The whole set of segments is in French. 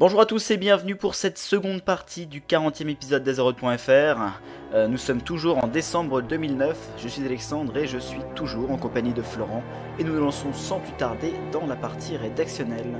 Bonjour à tous et bienvenue pour cette seconde partie du 40e épisode d'Azeroth.fr. Euh, nous sommes toujours en décembre 2009, je suis Alexandre et je suis toujours en compagnie de Florent et nous nous lançons sans plus tarder dans la partie rédactionnelle.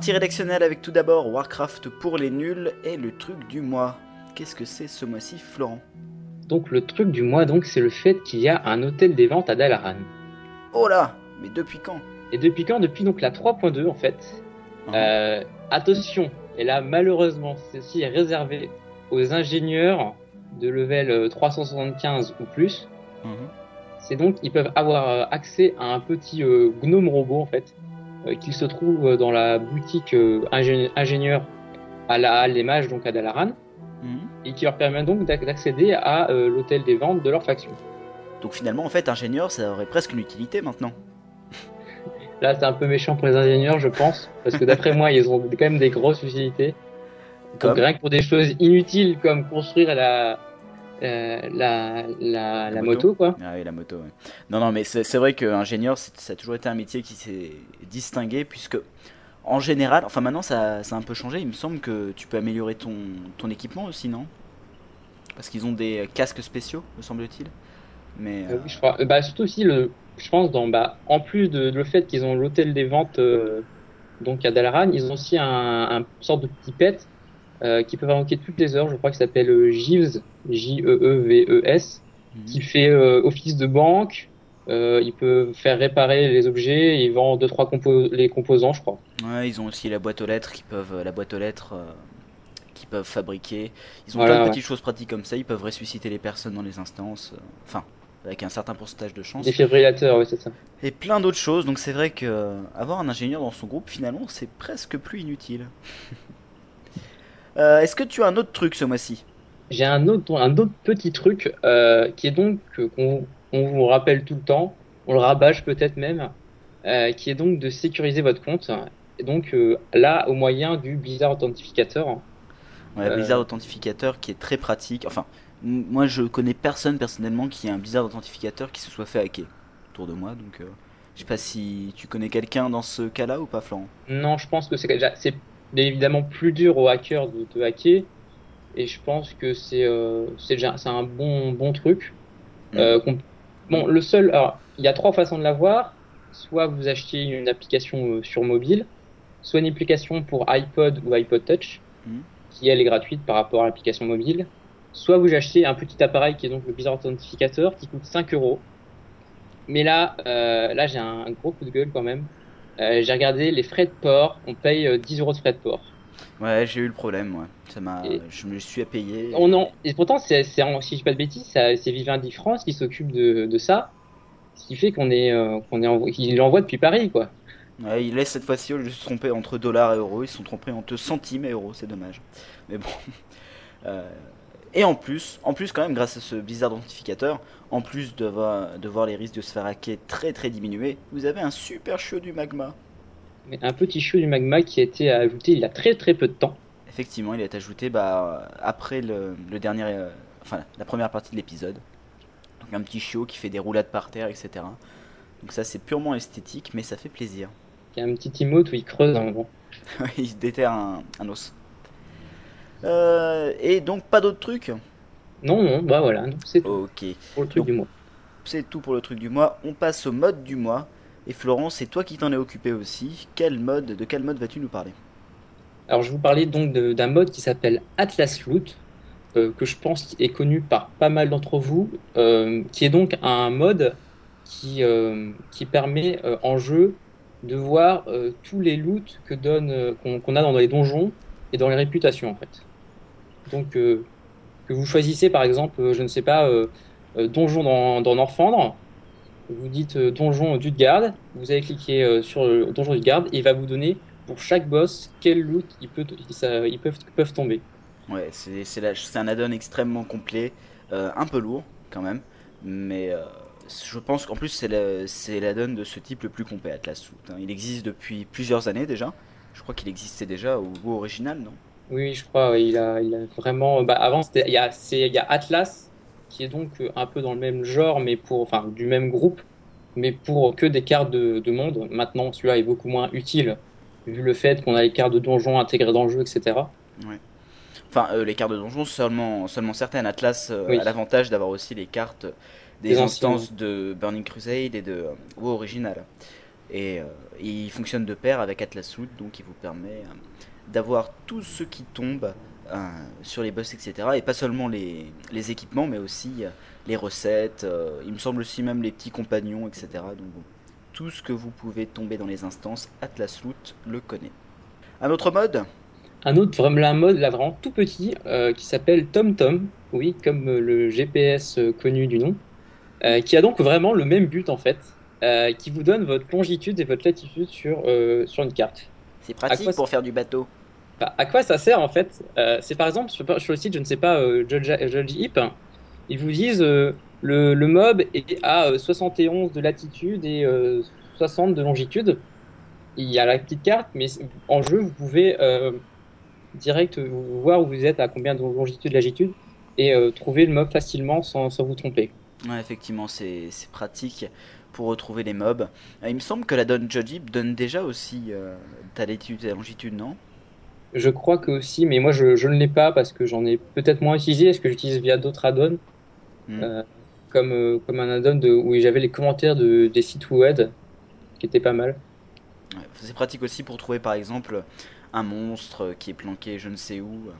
Partie rédactionnelle avec tout d'abord Warcraft pour les nuls et le truc du mois. Qu'est-ce que c'est ce mois-ci, Florent? Donc le truc du mois, donc, c'est le fait qu'il y a un hôtel des ventes à Dalaran. Oh là Mais depuis quand? Et depuis quand? Depuis donc la 3.2 en fait. Mhm. Euh, attention, et là malheureusement, ceci est réservé aux ingénieurs de level euh, 375 ou plus. Mhm. C'est donc ils peuvent avoir euh, accès à un petit euh, gnome robot en fait, euh, qu'il se trouve euh, dans la boutique euh, ingé- ingénieur à la Halle des Mages, donc à Dalaran, Mhm. et qui leur permet donc d'ac- d'accéder à euh, l'hôtel des ventes de leur faction. Donc finalement, en fait, ingénieur, ça aurait presque une utilité maintenant. Là, c'est un peu méchant pour les ingénieurs, je pense, parce que d'après moi, ils ont quand même des grosses utilités. Comme Donc, rien que pour des choses inutiles comme construire la, euh, la, la, la moto. moto, quoi. Ah oui, la moto, ouais. Non, non, mais c'est vrai qu'ingénieur, ça a toujours été un métier qui s'est distingué, puisque en général, enfin maintenant ça, ça a un peu changé, il me semble que tu peux améliorer ton, ton équipement aussi, non? Parce qu'ils ont des casques spéciaux, me semble-t-il. Mais Euh, oui, je crois. Euh, Bah, surtout aussi, le, je pense, dans, bah, en plus de, de le fait qu'ils ont l'hôtel des ventes euh, donc à Dalaran, ils ont aussi un, un sorte de petit pet euh, qui peuvent invoquer toutes les heures, je crois, qui s'appelle euh, Jeeves, J-E-E-V-E-S. Mhm. qui fait euh, office de banque. Euh, il peut faire réparer les objets. Il vend deux trois compo les composants, je crois. ouais, ils ont aussi la boîte aux lettres, qui peuvent la boîte aux lettres, qui peuvent fabriquer. Ils ont Voilà, plein de ouais. petites choses pratiques comme ça. Ils peuvent ressusciter les personnes dans les instances, enfin avec un certain pourcentage de chance. Défibrillateurs, oui, c'est ça. Et plein d'autres choses, donc c'est vrai que avoir un ingénieur dans son groupe, finalement, c'est presque plus inutile. Euh, Est-ce que tu as un autre truc ce mois-ci? J'ai un autre un autre petit truc euh, qui est donc euh, qu'on on vous rappelle tout le temps, on le rabâche peut-être même, qui est donc de sécuriser votre compte. Et donc là, au moyen du Blizzard Authentificator. Ouais. Blizzard Authentificator qui est très pratique. Enfin, moi je connais personne personnellement qui a un Blizzard Authentificator qui se soit fait hacker autour de moi, donc je sais pas si tu connais quelqu'un dans ce cas-là ou pas, Florent? Non, je pense que c'est c'est bien évidemment plus dur aux hackers de te hacker et je pense que c'est euh, c'est déjà c'est un bon bon truc. Euh, qu'on- bon, le seul alors il y a trois façons de l'avoir. Soit vous achetez une application euh, sur mobile, soit une application pour iPod ou iPod Touch Mhm. qui elle est gratuite par rapport à l'application mobile. Soit vous achetez un petit appareil qui est donc le Blizzard Authentificator qui coûte 5 euros. Mais là, euh, là j'ai un gros coup de gueule quand même. Euh, j'ai regardé les frais de port, on paye euh, 10 euros de frais de port. Ouais, j'ai eu le problème, ouais. Ça m'a, Et- je me suis à payer. On en... Et pourtant, c'est, si je dis pas de bêtises, ça- c'est Vivendi France qui s'occupe de, de ça, ce qui fait qu'on est, euh, qu'on est qu'il l'envoie depuis Paris, quoi. Ouais, ils laissent cette fois-ci, au lieu de se tromper entre dollars et euros, ils se sont trompés entre centimes et euros, c'est dommage. Mais bon. Et en plus, en plus quand même, grâce à ce Blizzard Authentificator, en plus de voir, de voir les risques de se faire hacker très très diminuer, vous avez un super chiot du magma. Mais un petit chiot du magma qui a été ajouté il y a très très peu de temps. Effectivement, il est ajouté bah, après le, le dernier, euh, enfin la première partie de l'épisode. Donc un petit chiot qui fait des roulades par terre, etc. Donc ça c'est purement esthétique, mais ça fait plaisir. Il y a un petit emote où il creuse un moment. il se déterre un, un os. Euh, et donc pas d'autres trucs Non, non, bah voilà, c'est tout Ok, pour le truc donc- du mois. c'est tout pour le truc du mois. On passe au mode du mois. Et Florence, c'est toi qui t'en es occupé aussi. Quel mode, de quel mode vas-tu nous parler? Alors je vous parlais donc d'un mode qui s'appelle Atlas Loot. que je pense est connu par pas mal d'entre vous, qui est donc un mode qui, qui permet en jeu de voir tous les loots que donne qu'on a dans les donjons et dans les réputations en fait. Donc que vous choisissez par exemple, je ne sais pas, donjon dans, dans Norfandre, vous dites donjon d'Utgard, vous allez cliquer sur donjon d'Utgard et il va vous donner pour chaque boss quel loot il peut, ils peuvent, tomber. Ouais, c'est un add-on extrêmement complet, euh, un peu lourd quand même, mais euh, je pense qu'en plus c'est l'add-on de ce type le plus complet, Atlas Suit. Hein. Il existe depuis plusieurs années déjà. Je crois qu'il existait déjà au goût original, non? Oui, je crois. il, a, il a vraiment. Bah, avant, il y, a, il y a Atlas qui est donc euh, un peu dans le même genre, mais pour, enfin, du même groupe, mais pour que des cartes de, de monde. Maintenant, celui-là est beaucoup moins utile vu le fait qu'on a les cartes de donjon intégrées dans le jeu, etc. Enfin, euh, les cartes de donjon, seulement, seulement certaines. Atlas euh, a l'avantage d'avoir aussi les cartes des, instances de Burning Crusade et de WoW original. Et il fonctionne de pair avec Atlas Suit, donc il vous permet d'avoir tout ce qui tombe sur les boss, etc. Et pas seulement les, les équipements, mais aussi les recettes. il me semble aussi même les petits compagnons, etc. Donc bon, tout ce que vous pouvez tomber dans les instances, Atlas Loot le connaît. Un autre mode? Un autre, vraiment un mode là vraiment tout petit, euh, qui s'appelle TomTom, oui, comme euh, le GPS euh, connu du nom, qui a donc vraiment le même but en fait, qui vous donne votre longitude et votre latitude sur, sur une carte. C'est pratique pour faire du bateau. À quoi ça sert en fait C'est par exemple sur, le site, je ne sais pas, Judge Hip, ils vous disent le, mob est à 71 euh, de latitude et 60 euh, de longitude. Il y a la petite carte, mais en jeu, vous pouvez euh, direct voir où vous êtes, à combien de longitude, latitude, et trouver le mob facilement sans, vous tromper. Effectivement, c'est pratique pour retrouver les mobs. il me semble que la donne Jojib donne déjà aussi ta latitude et ta longitude, non? Je crois que aussi, mais moi je, ne l'ai pas parce que j'en ai peut-être moins utilisé, est-ce que j'utilise via d'autres add-ons. Hmm comme, euh, comme un add-on où j'avais les commentaires de, des sites web qui étaient pas mal. c'est pratique aussi pour trouver par exemple un monstre qui est planqué je ne sais où,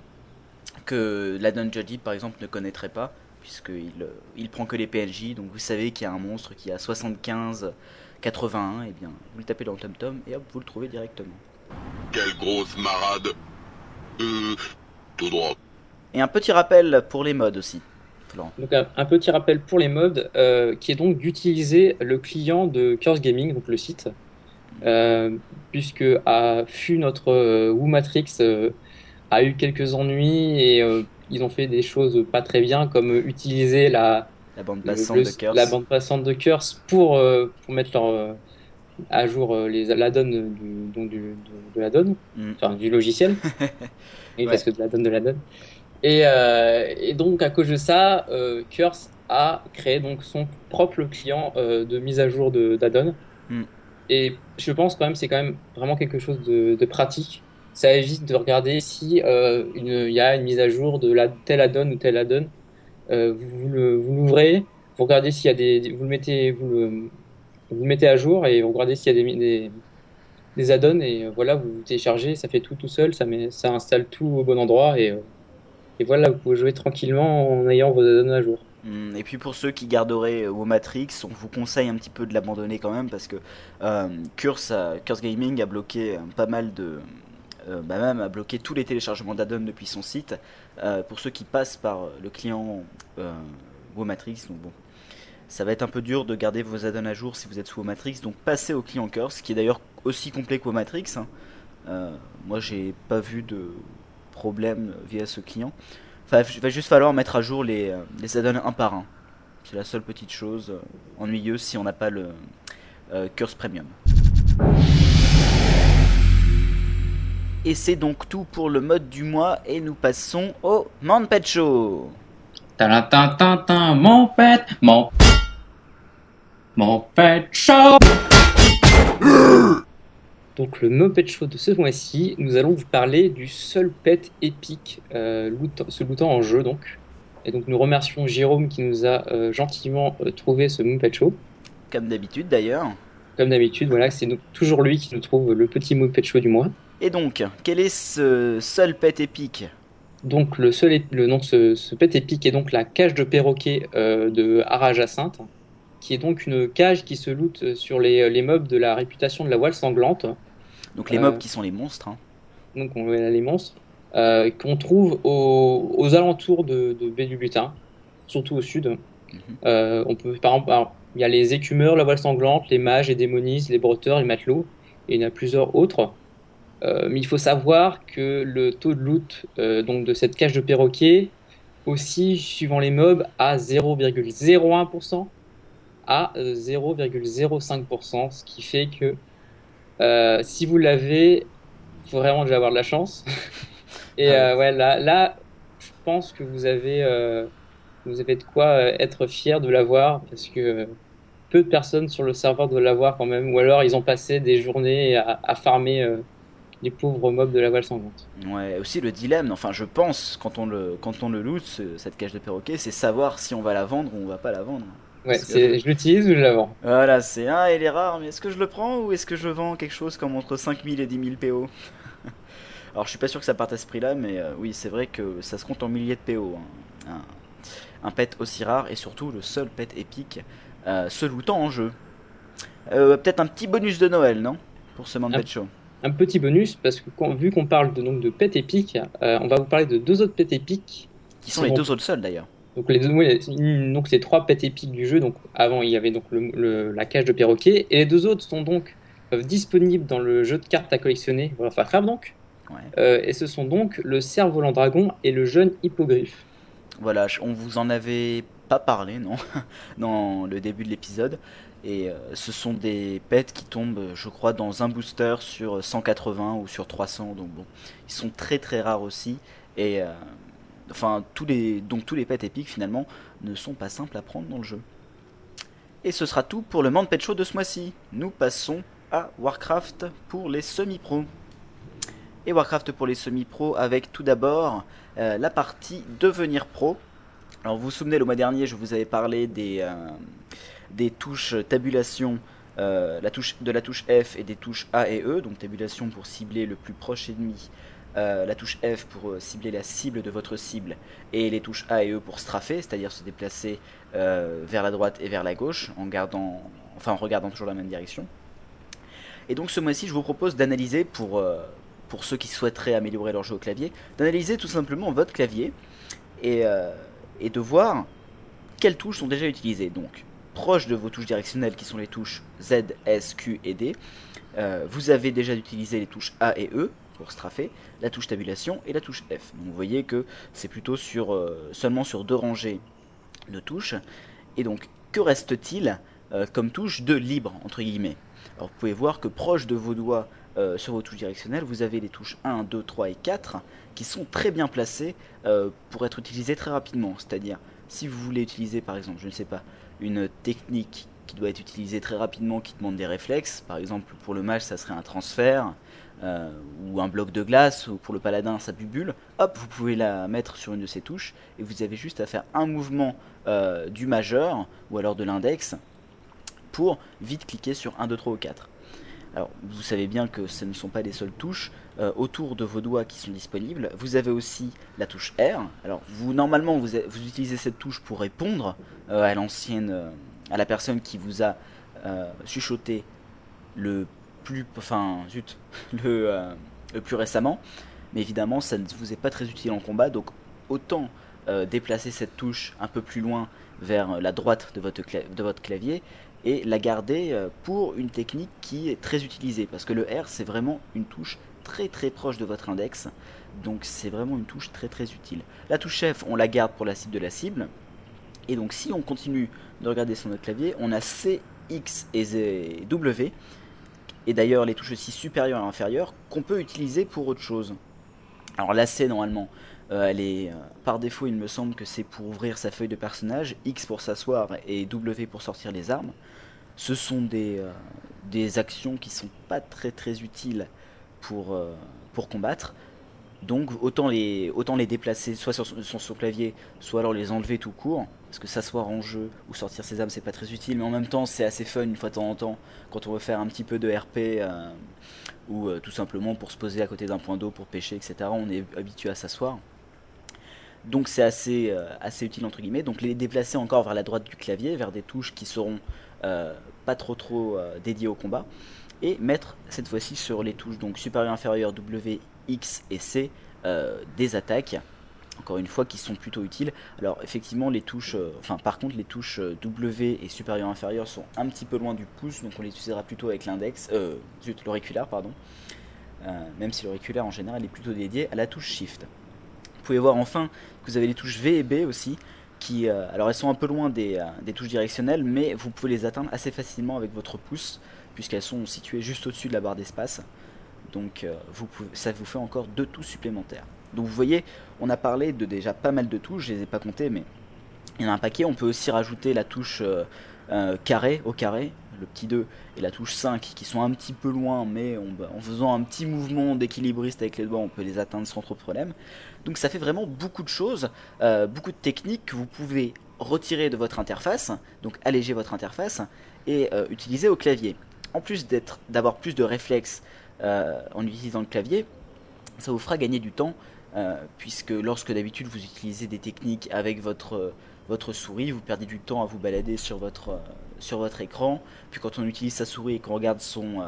que l'addon par exemple ne connaîtrait pas, puisqu'il il prend que les PNJ, donc vous savez qu'il y a un monstre qui a 75, 81, et bien vous le tapez dans le tom-tom et hop, vous le trouvez directement. Quelle grosse marade Euh, tout droit. Et un petit rappel pour les modes aussi. Donc un, petit rappel pour les modes, euh, qui est donc d'utiliser le client de Curse Gaming, donc le site, euh, puisque a fut notre euh, Matrix euh, a eu quelques ennuis et ils ont fait des choses pas très bien, comme utiliser la, la bande passante de Curse, la bande passante de Curse pour pour mettre leur à jour les l'addon du, donc du, de, de mm. enfin du logiciel, et parce que de l'addon de l'addon. Et, euh, et, donc à cause de ça, euh, Curse a créé donc son propre client euh, de mise à jour d'addon. Mm. Et je pense quand même c'est quand même vraiment quelque chose de, de pratique. Ça évite de regarder si euh, il y a une mise à jour de la tel addon ou tel addon. Euh, vous l'ouvrez, vous, regardez s'il y a des, vous le mettez, vous le, vous mettez à jour et vous regardez s'il y a des, des, add-ons et voilà vous téléchargez, ça fait tout tout seul, ça met, ça installe tout au bon endroit et et voilà, vous pouvez jouer tranquillement en ayant vos add-ons à jour. Hmm, et puis pour ceux qui garderaient vos Matrix, on vous conseille un petit peu de l'abandonner quand même parce que euh, Curse, Curse, Gaming a bloqué euh, pas mal de, euh, bah même a bloqué tous les téléchargements d'add-ons depuis son site euh, pour ceux qui passent par le client euh, Matrix. Donc bon, ça va être un peu dur de garder vos add-ons à jour si vous êtes sous Matrix. Donc passez au client Curse, qui est d'ailleurs aussi complet que Matrix. Hein. moi, j'ai pas vu de problème via ce client. Enfin, il va juste falloir mettre à jour les, euh, les add-ons un par un. C'est la seule petite chose euh, ennuyeuse si on n'a pas le euh, Curse Premium. Et c'est donc tout pour le mode du mois et nous passons au Pet Show. Mon pet, mon mon pet show. Donc le Muppet Show de ce mois-ci, nous allons vous parler du seul pet épique euh, se lootant en jeu donc. Et donc nous remercions Jérôme qui nous a euh, gentiment euh, trouvé ce Muppet Show. Comme d'habitude d'ailleurs. Comme d'habitude, voilà, c'est toujours lui qui nous trouve le petit Muppet Show du mois. Et donc, quel est ce seul pet épique? Donc le seul le nom de ce, ce pet épique est donc la cage de perroquet euh, de Hara Jacinthe, qui est donc une cage qui se loot sur les, les mobs de la réputation de la voile sanglante. Donc les Euh, mobs qui sont les monstres. hein. donc on voit les monstres, euh, qu'on trouve aux, aux alentours de, de Baie du Butin, surtout au sud. Mhm. Euh, on peut, par exemple, il y a les écumeurs, la voile sanglante, les mages, les démonistes, les brotteurs, les matelots, et il y en a plusieurs autres. Euh, mais il faut savoir que le taux de loot euh, donc de cette cage de perroquet aussi suivant les mobs à 0,01% à euh, 0,05%, ce qui fait que euh, si vous l'avez, faut vraiment déjà avoir de la chance. Et Ah ouais. euh, ouais, là, là, je pense que vous avez, euh, vous avez de quoi euh, être fier de l'avoir parce que euh, peu de personnes sur le serveur doivent l'avoir quand même, ou alors ils ont passé des journées à, à farmer euh, les pauvres mobs de la voile sanglante. Ouais, aussi le dilemme, enfin je pense, quand on le, quand on le loot, ce- cette cage de perroquet, c'est savoir si on va la vendre ou on va pas la vendre. Ouais, que- je l'utilise ou je la vends? Voilà, c'est un, il est rare, mais est-ce que je le prends ou est-ce que je vends quelque chose comme entre 5000 et 10 000 PO Alors je suis pas sûr que ça parte à ce prix-là, mais euh, oui, c'est vrai que ça se compte en milliers de PO. hein. Un, un pet aussi rare et surtout le seul pet épique euh, se lootant en jeu. Euh, Peut-être un petit bonus de Noël, non? Pour ce Man Ah. Pet Show. Un petit bonus parce que quand- vu qu'on parle de, donc de pets épiques, euh, on va vous parler de deux autres pets épiques Qui sont les deux autres seuls d'ailleurs. Donc les, donc les trois pets épiques du jeu. Donc avant il y avait donc le, le- la cage de perroquet et les deux autres sont donc euh, disponibles dans le jeu de cartes à collectionner World of Warcraft donc. Ouais. Euh, et ce sont donc le cerf-volant dragon et le jeune hippogriffe. Voilà, on vous en avait pas parlé, non? Dans le début de l'épisode. Et euh, ce sont des pets qui tombent, je crois, dans un booster sur 180 ou sur 300. Donc bon, ils sont très très rares aussi. Et euh, enfin, tous les, donc tous les pets épiques finalement ne sont pas simples à prendre dans le jeu. Et ce sera tout pour le Man Pet Show de ce mois-ci. Nous passons à Warcraft pour les semi-pros. Et Warcraft pour les semi-pros avec tout d'abord euh, la partie devenir pro. Alors vous vous souvenez, le mois dernier, je vous avais parlé des, euh, touches tabulation, euh, la touche, de la touche F et des touches A et E. Donc tabulation pour cibler le plus proche ennemi, euh, la touche F pour euh, cibler la cible de votre cible, et les touches A et E pour strafer, c'est-à-dire se déplacer euh, vers la droite et vers la gauche en gardant, enfin en regardant toujours la même direction. Et donc ce mois-ci, je vous propose d'analyser pour, pour ceux qui souhaiteraient améliorer leur jeu au clavier, d'analyser tout simplement votre clavier et, et de voir quelles touches sont déjà utilisées. Donc, proches de vos touches directionnelles qui sont les touches Z, S, Q et D, vous avez déjà utilisé les touches A et E pour straffer, la touche tabulation et la touche F. Vous voyez que c'est plutôt sur, euh, seulement sur deux rangées de touches. Et donc, que reste-t-il euh, comme touche de libre, entre guillemets? Alors vous pouvez voir que proche de vos doigts euh, sur vos touches directionnelles, vous avez les touches 1, 2, 3 et 4 qui sont très bien placées pour être utilisées très rapidement. C'est-à-dire, si vous voulez utiliser par exemple, je ne sais pas, une technique qui doit être utilisée très rapidement, qui demande des réflexes, par exemple pour le mage ça serait un transfert, euh, ou un bloc de glace, ou pour le paladin ça bubule, hop, vous pouvez la mettre sur une de ces touches, et vous avez juste à faire un mouvement euh, du majeur, ou alors de l'index, pour vite cliquer sur 1, 2, 3 ou 4. Alors, vous savez bien que ce ne sont pas les seules touches euh, autour de vos doigts qui sont disponibles. Vous avez aussi la touche R. Alors, vous normalement, vous, vous utilisez cette touche pour répondre à l'ancienne, à la personne qui vous a chuchoté le plus, enfin, zut, le, euh, le plus récemment. Mais évidemment, ça ne vous est pas très utile en combat, donc autant euh, déplacer cette touche un peu plus loin vers la droite de votre, de votre clavier et la garder euh, pour une technique qui est très utilisée parce que le R c'est vraiment une touche très très proche de votre index donc c'est vraiment une touche très très utile. La touche F on la garde pour la cible de la cible et donc si on continue de regarder sur notre clavier on a C, X et Z- W et d'ailleurs les touches aussi supérieures et inférieures qu'on peut utiliser pour autre chose. Alors la C normalement euh, elle est euh, par défaut, il me semble que c'est pour ouvrir sa feuille de personnage, X pour s'asseoir et W pour sortir les armes. Ce sont des, euh, des actions qui sont pas très très utiles pour, pour combattre. Donc autant les, autant les déplacer soit sur, sur son clavier, soit alors les enlever tout court. Parce que s'asseoir en jeu ou sortir ses armes c'est pas très utile, mais en même temps c'est assez fun une fois de temps en temps quand on veut faire un petit peu de RP euh, ou euh, tout simplement pour se poser à côté d'un point d'eau pour pêcher, etc. On est habitué à s'asseoir. Donc c'est assez, euh, assez utile entre guillemets. Donc les déplacer encore vers la droite du clavier, vers des touches qui seront pas trop trop dédiées au combat. Et mettre cette fois-ci sur les touches donc supérieur inférieur W, X et C des attaques. Encore une fois, qui sont plutôt utiles. Alors effectivement, les touches, enfin par contre, les touches W et supérieur inférieur sont un petit peu loin du pouce, donc on les utilisera plutôt avec l'index, euh, zut, l'auriculaire, pardon. même si l'auriculaire en général est plutôt dédié à la touche Shift. Vous pouvez voir enfin que vous avez les touches V et B aussi, qui, euh, alors elles sont un peu loin des, euh, touches directionnelles, mais vous pouvez les atteindre assez facilement avec votre pouce, puisqu'elles sont situées juste au-dessus de la barre d'espace. Donc euh, ça vous fait encore deux touches supplémentaires. Donc vous voyez, on a parlé de déjà pas mal de touches, je les ai pas comptées, mais il y en a un paquet. On peut aussi rajouter la touche carré au carré, le petit 2 et la touche 5 qui sont un petit peu loin, mais en faisant un petit mouvement d'équilibriste avec les doigts, on peut les atteindre sans trop de problème. Donc ça fait vraiment beaucoup de choses, euh, beaucoup de techniques que vous pouvez retirer de votre interface, donc alléger votre interface et euh, utiliser au clavier. En plus d'avoir plus de réflexes euh, en utilisant le clavier, ça vous fera gagner du temps puisque lorsque d'habitude vous utilisez des techniques avec votre, votre souris, vous perdez du temps à vous balader sur votre, sur votre écran. Puis quand on utilise sa souris et qu'on regarde son,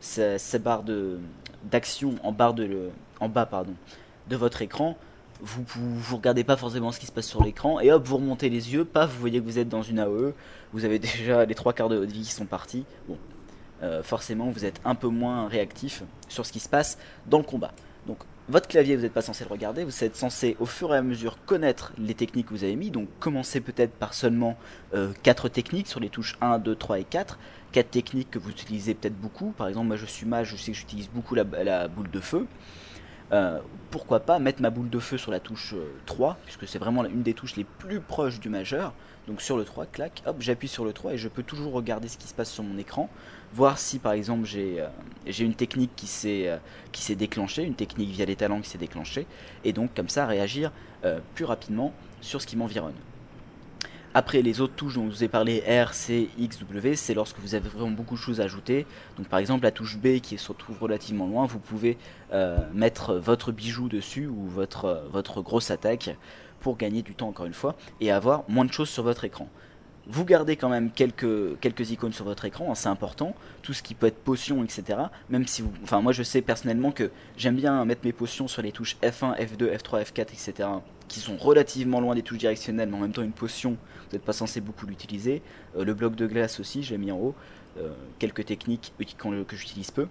sa, barre d'action en, en bas, pardon, de votre écran, vous, vous, regardez pas forcément ce qui se passe sur l'écran, et hop, vous remontez les yeux, paf, vous voyez que vous êtes dans une AOE, vous avez déjà les trois quarts de votre vie qui sont partis. Bon, euh, forcément, vous êtes un peu moins réactif sur ce qui se passe dans le combat. Donc, votre clavier, vous n'êtes pas censé le regarder, vous êtes censé au fur et à mesure connaître les techniques que vous avez mis, donc commencez peut-être par seulement euh, 4 techniques sur les touches 1, 2, 3 et 4, 4 techniques que vous utilisez peut-être beaucoup, par exemple moi je suis mage, je sais que j'utilise beaucoup la boule de feu, euh, pourquoi pas mettre ma boule de feu sur la touche 3, euh, puisque c'est vraiment une des touches les plus proches du majeur. Donc sur le 3, clac, hop, j'appuie sur le 3 et je peux toujours regarder ce qui se passe sur mon écran, voir si par exemple j'ai euh, une technique qui s'est déclenchée, une technique via les talents qui s'est déclenchée, et donc comme ça réagir plus rapidement sur ce qui m'environne. Après, les autres touches dont je vous ai parlé, R, C, X, W, c'est lorsque vous avez vraiment beaucoup de choses à ajouter. Donc par exemple, la touche B qui se retrouve relativement loin, vous pouvez euh, mettre votre bijou dessus ou euh, votre grosse attaque pour gagner du temps encore une fois et avoir moins de choses sur votre écran. Vous gardez quand même quelques, icônes sur votre écran, hein, c'est important. Tout ce qui peut être potion, etc. Même si enfin moi je sais personnellement que j'aime bien mettre mes potions sur les touches F1, F2, F3, F4, etc. Qui sont relativement loin des touches directionnelles, mais en même temps une potion, vous n'êtes pas censé beaucoup l'utiliser. Euh, le bloc de glace aussi, j'ai mis en haut. Euh, quelques techniques que j'utilise peu.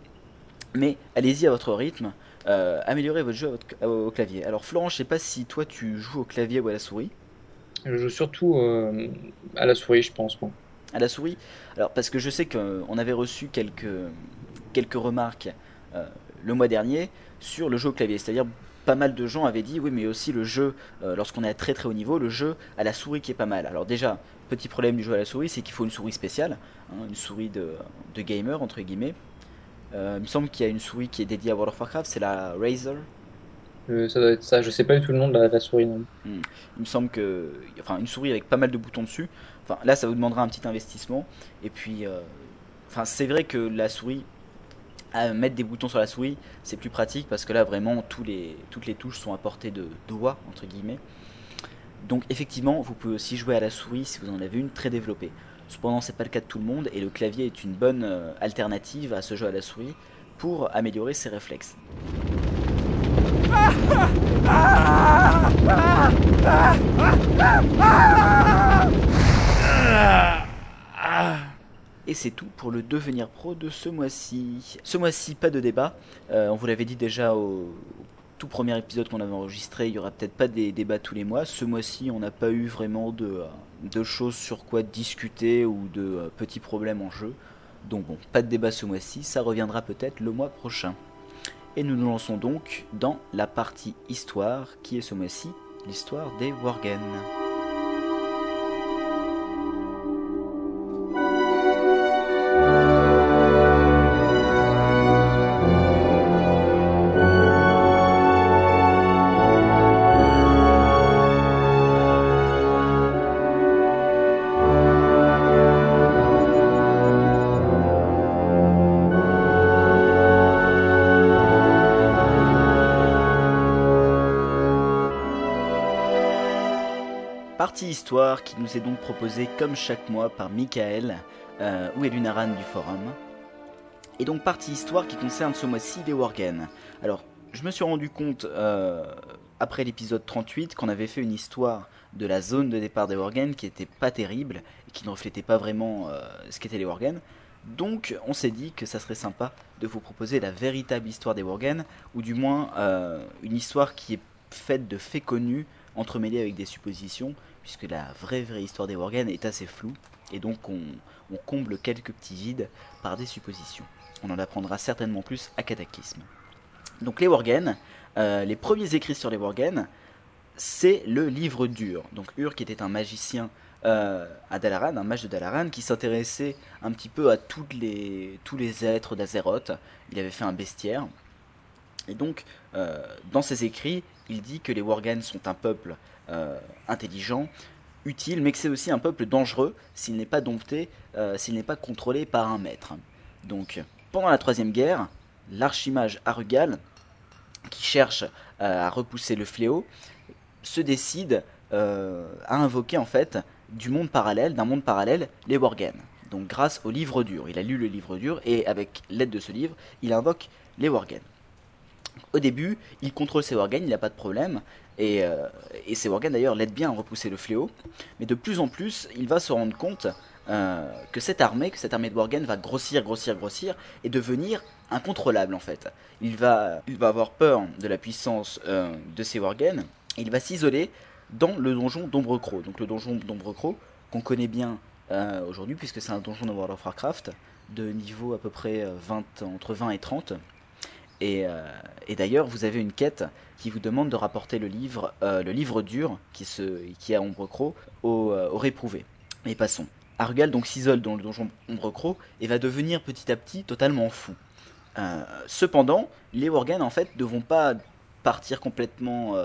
Mais allez-y à votre rythme, euh, améliorez votre jeu au clavier. Alors Florent, je sais pas si toi tu joues au clavier ou à la souris. Je joue surtout euh, à la souris, je pense. À la souris Alors, parce que je sais qu'on avait reçu quelques, quelques remarques euh, le mois dernier sur le jeu au clavier. C'est-à-dire, pas mal de gens avaient dit, oui, mais aussi le jeu, euh, lorsqu'on est à très très haut niveau, le jeu à la souris qui est pas mal. Alors, déjà, petit problème du jeu à la souris, c'est qu'il faut une souris spéciale, hein, une souris de, de, gamer, entre guillemets. il me semble qu'il y a une souris qui est dédiée à World of Warcraft, c'est la Razer, euh, ça doit être ça. Je sais pas du tout le nom de la, souris. Non. Hmm. Il me semble que, enfin, une souris avec pas mal de boutons dessus. Enfin, là, ça vous demandera un petit investissement. Et puis, euh, enfin, c'est vrai que la souris, mettre des boutons sur la souris, c'est plus pratique parce que là, vraiment, tous les, toutes les touches sont à portée de doigts entre guillemets. Donc, effectivement, vous pouvez aussi jouer à la souris si vous en avez une très développée. Cependant, c'est pas le cas de tout le monde et le clavier est une bonne euh, alternative à ce jeu à la souris pour améliorer ses réflexes. Et c'est tout pour le devenir pro de ce mois-ci. Ce mois-ci, pas de débat. Euh, on vous l'avait dit déjà au tout premier épisode qu'on avait enregistré, il y aura peut-être pas des débats tous les mois. Ce mois-ci, on n'a pas eu vraiment de, de, choses sur quoi discuter ou de euh, petits problèmes en jeu. Donc bon, pas de débat ce mois-ci, ça reviendra peut-être le mois prochain. Et nous nous lançons donc dans la partie histoire, qui est ce mois-ci l'histoire des Worgen. Qui nous est donc proposée comme chaque mois par Michael euh, ou Elunaran du forum. Et donc partie histoire qui concerne ce mois-ci les Worgen. Alors je me suis rendu compte euh, après l'épisode 38 qu'on avait fait une histoire de la zone de départ des Worgen qui était pas terrible et qui ne reflétait pas vraiment euh, ce qu'étaient les Worgen. Donc on s'est dit que ça serait sympa de vous proposer la véritable histoire des Worgen, ou du moins euh, une histoire qui est faite de faits connus entremêlés avec des suppositions, puisque la vraie vraie histoire des Worgen est assez floue, et donc on, comble quelques petits vides par des suppositions. On en apprendra certainement plus à Cataclysme. Donc les Worgen, euh, les premiers écrits sur les Worgen, c'est le livre d'Ur. Donc Ur qui était un magicien euh, à Dalaran, un mage de Dalaran, qui s'intéressait un petit peu à tous les êtres d'Azeroth. Il avait fait un bestiaire. Et donc, euh, dans ses écrits, il dit que les Worgen sont un peuple euh, intelligent, utile, mais que c'est aussi un peuple dangereux s'il n'est pas dompté, euh, s'il n'est pas contrôlé par un maître. Donc, pendant la Troisième Guerre, l'archimage Arugal, qui cherche à repousser le fléau, se décide à invoquer en fait du monde parallèle, d'un monde parallèle, les Worgen. Donc grâce au livre dur, il a lu le livre dur et avec l'aide de ce livre, il invoque les Worgen. Au début, il contrôle ses Worgen, il n'a pas de problème, et, euh, ces Worgen d'ailleurs l'aident bien à repousser le fléau, mais de plus en plus, il va se rendre compte euh, que cette armée, que cette armée de Worgen va grossir, grossir, grossir, et devenir incontrôlable en fait. Il va, avoir peur de la puissance euh, de ces Worgen, et il va s'isoler dans le donjon d'Ombrecro. Donc le donjon d'Ombrecro, qu'on connaît bien aujourd'hui, puisque c'est un donjon de World of Warcraft, de niveau à peu près 20, entre 20 et 30. Et, euh, et d'ailleurs, vous avez une quête qui vous demande de rapporter le livre, euh, le livre dur qui, est à Ombrecro au, euh, au. Mais passons. Argal donc s'isole dans le donjon Ombrecro et va devenir petit à petit totalement fou. Euh, cependant, les Worgen en fait ne vont pas partir complètement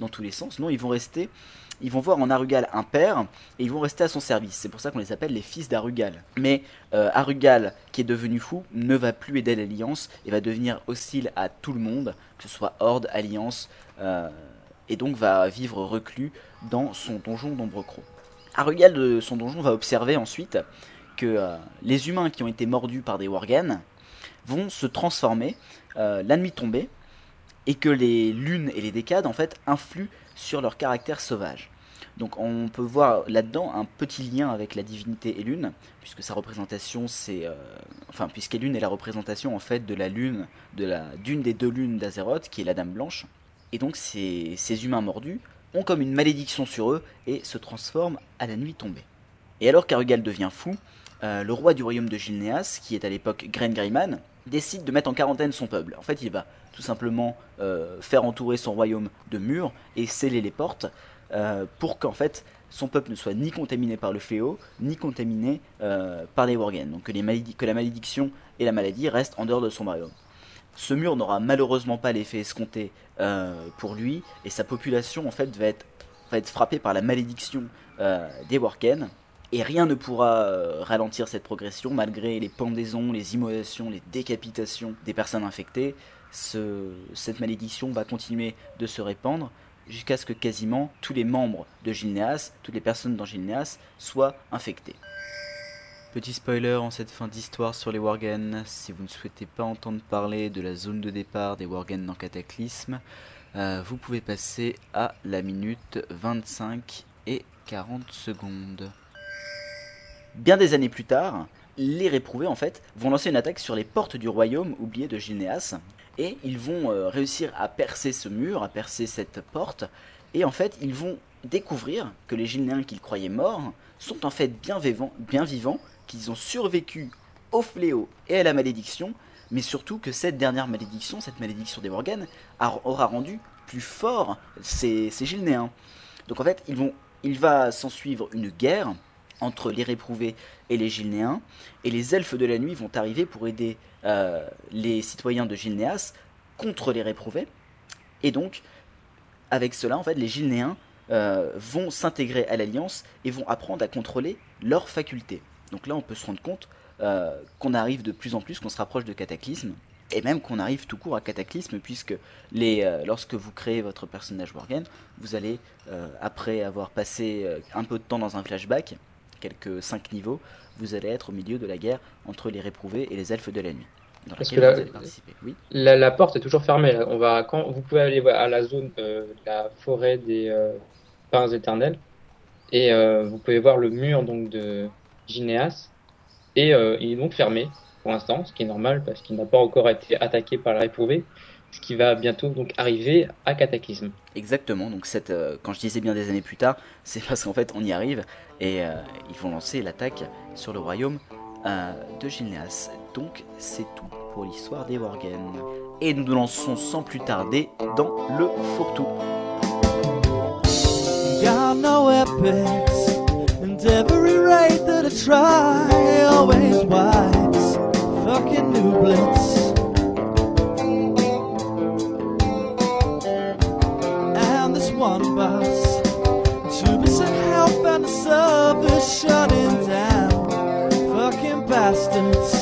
dans tous les sens. Non, ils vont rester, ils vont voir en Arugal un père et ils vont rester à son service. C'est pour ça qu'on les appelle les fils d'Arugal. Mais euh, Arugal, qui est devenu fou, ne va plus aider l'Alliance et va devenir hostile à tout le monde, que ce soit Horde, Alliance, euh, et donc va vivre reclus dans son donjon d'Ombrecro. Arugal de son donjon va observer ensuite que euh, les humains qui ont été mordus par des Worgen vont se transformer la nuit tombée et que les lunes et les décades en fait influent sur leur caractère sauvage. Donc on peut voir là-dedans un petit lien avec la divinité Elune, puisque sa représentation c'est... euh, enfin, puisqu'Elune est la représentation en fait de la lune, de la d'une des deux lunes d'Azeroth, qui est la Dame Blanche. Et donc ces, ces humains mordus ont comme une malédiction sur eux et se transforment à la nuit tombée. Et alors qu'Arugal devient fou, euh, le roi du royaume de Gilneas, qui est à l'époque Gren Greyman, décide de mettre en quarantaine son peuple. En fait, il va tout simplement euh, faire entourer son royaume de murs et sceller les portes euh, pour qu'en fait son peuple ne soit ni contaminé par le fléau, ni contaminé euh, par les Worgen. Donc que, les que la malédiction et la maladie restent en dehors de son royaume. Ce mur n'aura malheureusement pas l'effet escompté pour lui, et sa population en fait va être, va être frappée par la malédiction des Worgen, et rien ne pourra ralentir cette progression malgré les pendaisons, les immolations, les décapitations des personnes infectées. Ce- cette malédiction va continuer de se répandre jusqu'à ce que quasiment tous les membres de Gilneas, toutes les personnes dans Gilneas, soient infectées. Petit spoiler en cette fin d'histoire sur les Worgen, si vous ne souhaitez pas entendre parler de la zone de départ des Worgen dans Cataclysme, euh, vous pouvez passer à la minute 25 et 40 secondes. Bien des années plus tard, les réprouvés en fait vont lancer une attaque sur les portes du royaume oublié de Gilneas et ils vont euh, réussir à percer ce mur, à percer cette porte. Et en fait ils vont découvrir que les Gilnéens qu'ils croyaient morts sont en fait bien vivants, qu'ils ont survécu au fléau et à la malédiction, mais surtout que cette dernière malédiction, cette malédiction des Morgan, aura rendu plus fort ces, Gilnéens. Donc en fait, il va s'en suivre une guerre entre les réprouvés et les Gilnéens, et les elfes de la nuit vont arriver pour aider euh, les citoyens de Gilnéas contre les réprouvés. Et donc, avec cela, en fait, les Gilnéens euh, vont s'intégrer à l'Alliance et vont apprendre à contrôler leurs facultés. Donc là, on peut se rendre compte euh, qu'on arrive de plus en plus, qu'on se rapproche de Cataclysme. et même qu'on arrive tout court à Cataclysme, puisque les, lorsque vous créez votre personnage Worgen, vous allez, après avoir passé un peu de temps dans un flashback, quelques 5 niveaux, vous allez être au milieu de la guerre entre les réprouvés et les elfes de la nuit. Dans Parce laquelle que là- vous allez participer. Oui. La, la porte est toujours fermée. là. On va, quand, vous pouvez aller à la zone euh, de la forêt des euh, pins éternels et euh, vous pouvez voir le mur donc de Gineas et il est donc fermé pour l'instant, ce qui est normal parce qu'il n'a pas encore été attaqué par la réprouvé, ce qui va bientôt donc arriver à Cataclysme. Exactement, donc cette, euh, quand je disais bien des années plus tard, c'est parce qu'en fait on y arrive et euh, ils vont lancer l'attaque sur le royaume euh, de Gilneas. Donc c'est tout pour l'histoire des Worgen. Et nous nous lançons sans plus tarder dans le fourre-tout. Got no epics, and every raid that I try always wipes fucking new blitz. Bus, two percent help and the service shutting down. Fucking bastards.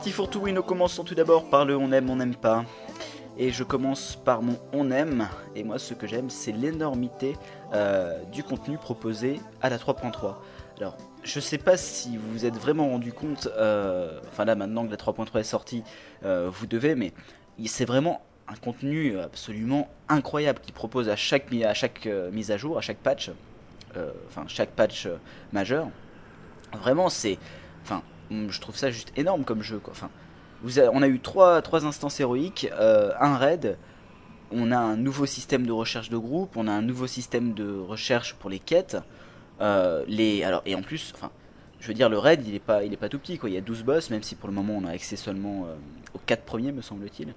Parti fourre-tout, oui, nous commençons tout d'abord par le on aime, on n'aime pas. Et je commence par mon on aime. Et moi, ce que j'aime, c'est l'énormité euh, du contenu proposé à la 3.3. Alors, je sais pas si vous vous êtes vraiment rendu compte, euh, enfin là maintenant que la 3.3 est sortie, euh, vous devez, mais c'est vraiment un contenu absolument incroyable qui propose à chaque, à chaque mise à jour, à chaque patch, enfin chaque patch majeur. Vraiment, c'est, je trouve ça juste énorme comme jeu. Quoi. Enfin, on a eu trois, instances héroïques, euh, un raid, on a un nouveau système de recherche de groupe, on a un nouveau système de recherche pour les quêtes. euh, les, alors, et en plus, je veux dire, le raid, il est pas, il est pas tout petit. Quoi. Il y a 12 boss, même si pour le moment on a accès seulement euh, aux 4 premiers, me semble-t-il.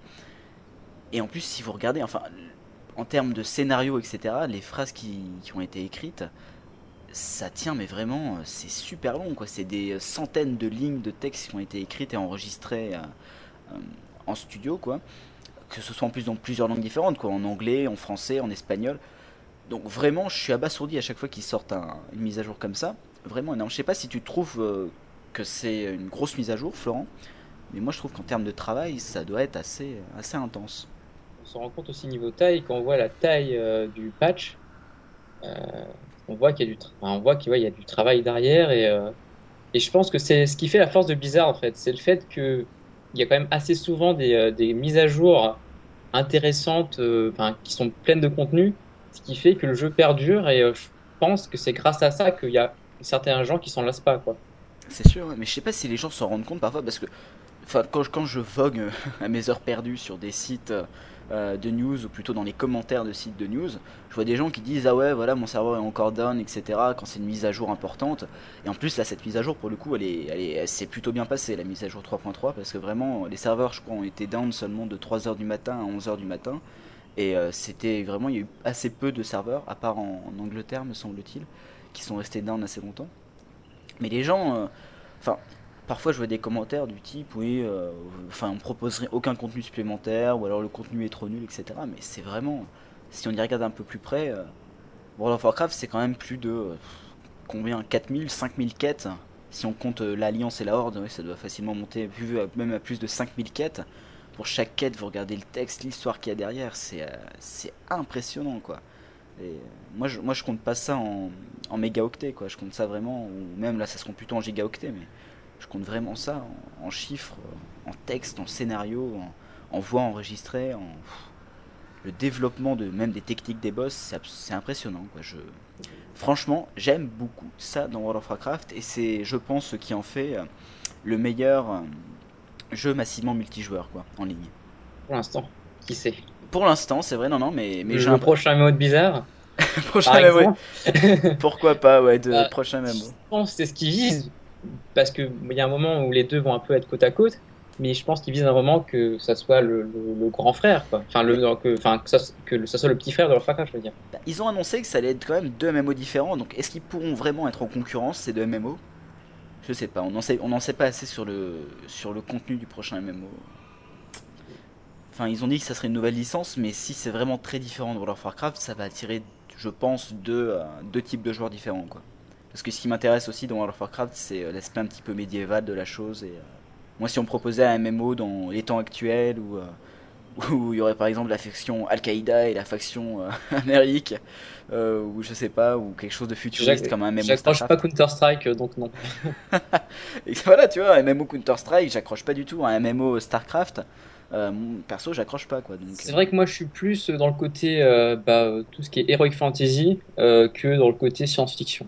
Et en plus, si vous regardez, enfin, en termes de scénario, etc., les phrases qui ont été écrites, ça tient, mais vraiment, euh, c'est super long, quoi. C'est des centaines de lignes de texte qui ont été écrites et enregistrées euh, euh, en studio, quoi. Que ce soit en plus dans plusieurs langues différentes, quoi. En anglais, en français, en espagnol. Donc vraiment, je suis abasourdi à chaque fois qu'ils sortent un- une mise à jour comme ça. Vraiment énorme. Je sais pas si tu trouves euh, que c'est une grosse mise à jour, Florent. Mais moi, je trouve qu'en termes de travail, ça doit être assez, assez intense. On se rend compte aussi niveau taille, quand on voit la taille euh, du patch, euh, on voit qu'il y a du, on voit qu'il y a du travail derrière et, euh, et je pense que c'est ce qui fait la force de Blizzard en fait, c'est le fait que il y a quand même assez souvent des, euh, des mises à jour intéressantes, euh, qui sont pleines de contenu, ce qui fait que le jeu perdure et je pense que c'est grâce à ça qu'il y a certains gens qui s'en lassent pas quoi. C'est sûr, mais je sais pas si les gens s'en rendent compte parfois parce que enfin, quand, quand je vogue à mes heures perdues sur des sites euh, de news ou plutôt dans les commentaires de sites de news, je vois des gens qui disent ah ouais voilà mon serveur est encore down etc quand c'est une mise à jour importante. Et en plus là cette mise à jour pour le coup elle est elle plutôt bien passée la mise à jour 3.3 parce que vraiment les serveurs je crois ont été down seulement de 3h du matin à 11h du matin. Et euh, c'était vraiment il y a eu assez peu de serveurs à part en, en Angleterre me semble-t-il qui sont restés down assez longtemps. Mais les gens euh, Enfin, parfois je vois des commentaires du type oui, euh, enfin on proposerait aucun contenu supplémentaire ou alors le contenu est trop nul, etc. Mais c'est vraiment, si on y regarde un peu plus près, euh, World of Warcraft c'est quand même plus de combien 4000, 5000 quêtes. Si on compte euh, l'Alliance et la Horde, ça doit facilement monter même à plus de 5000 quêtes. Pour chaque quête, vous regardez le texte, l'histoire qu'il y a derrière, c'est impressionnant quoi. Moi, je, moi je compte pas ça en, en mégaoctets quoi, je compte ça vraiment, ou même là ça se compte plutôt en gigaoctets, mais je compte vraiment ça en, en chiffres, en texte, en scénario, en, en voix enregistrée, en pff, le développement de même des techniques des boss, c'est impressionnant quoi. Je, franchement, j'aime beaucoup ça dans World of Warcraft et c'est, je pense, ce qui en fait euh, le meilleur, euh, jeu massivement multijoueur quoi, en ligne. Pour l'instant, qui sait? Pour l'instant, c'est vrai, non, non, mais, mais j'ai un prochain mode bizarre, prochain exemple? Pourquoi pas, ouais, de Euh, prochain MMO. Je pense que c'est ce qu'ils visent, parce qu'il y a un moment où les deux vont un peu être côte à côte, mais je pense qu'ils visent vraiment que ça soit le, grand frère, quoi. Enfin, que, enfin, ça, soit le petit frère de leur frère, je veux dire. Bah, Ils ont annoncé que ça allait être quand même deux MMO différents, donc est-ce qu'ils pourront vraiment être en concurrence ces deux MMO Je sais pas, on n'en sait, sait pas assez sur le, sur le contenu du prochain MMO. Enfin, ils ont dit que ça serait une nouvelle licence, mais si c'est vraiment très différent de World of Warcraft, ça va attirer, je pense, deux, euh, deux types de joueurs différents, quoi. Parce que ce qui m'intéresse aussi dans World of Warcraft, c'est euh, l'aspect un petit peu médiéval de la chose. Et euh, moi, si on me proposait un MMO dans les temps actuels où euh, où il y aurait par exemple la faction Al-Qaïda et la faction Amérique, ou je sais pas, ou quelque chose de futuriste comme un MMO J'accroche pas. Counter-Strike, donc non. Et voilà, tu vois, un MMO Counter-Strike, j'accroche pas du tout. Un MMO Starcraft, euh, perso, j'accroche pas quoi. Donc, C'est vrai que moi je suis plus dans le côté euh, bah, tout ce qui est heroic fantasy euh, que dans le côté science-fiction,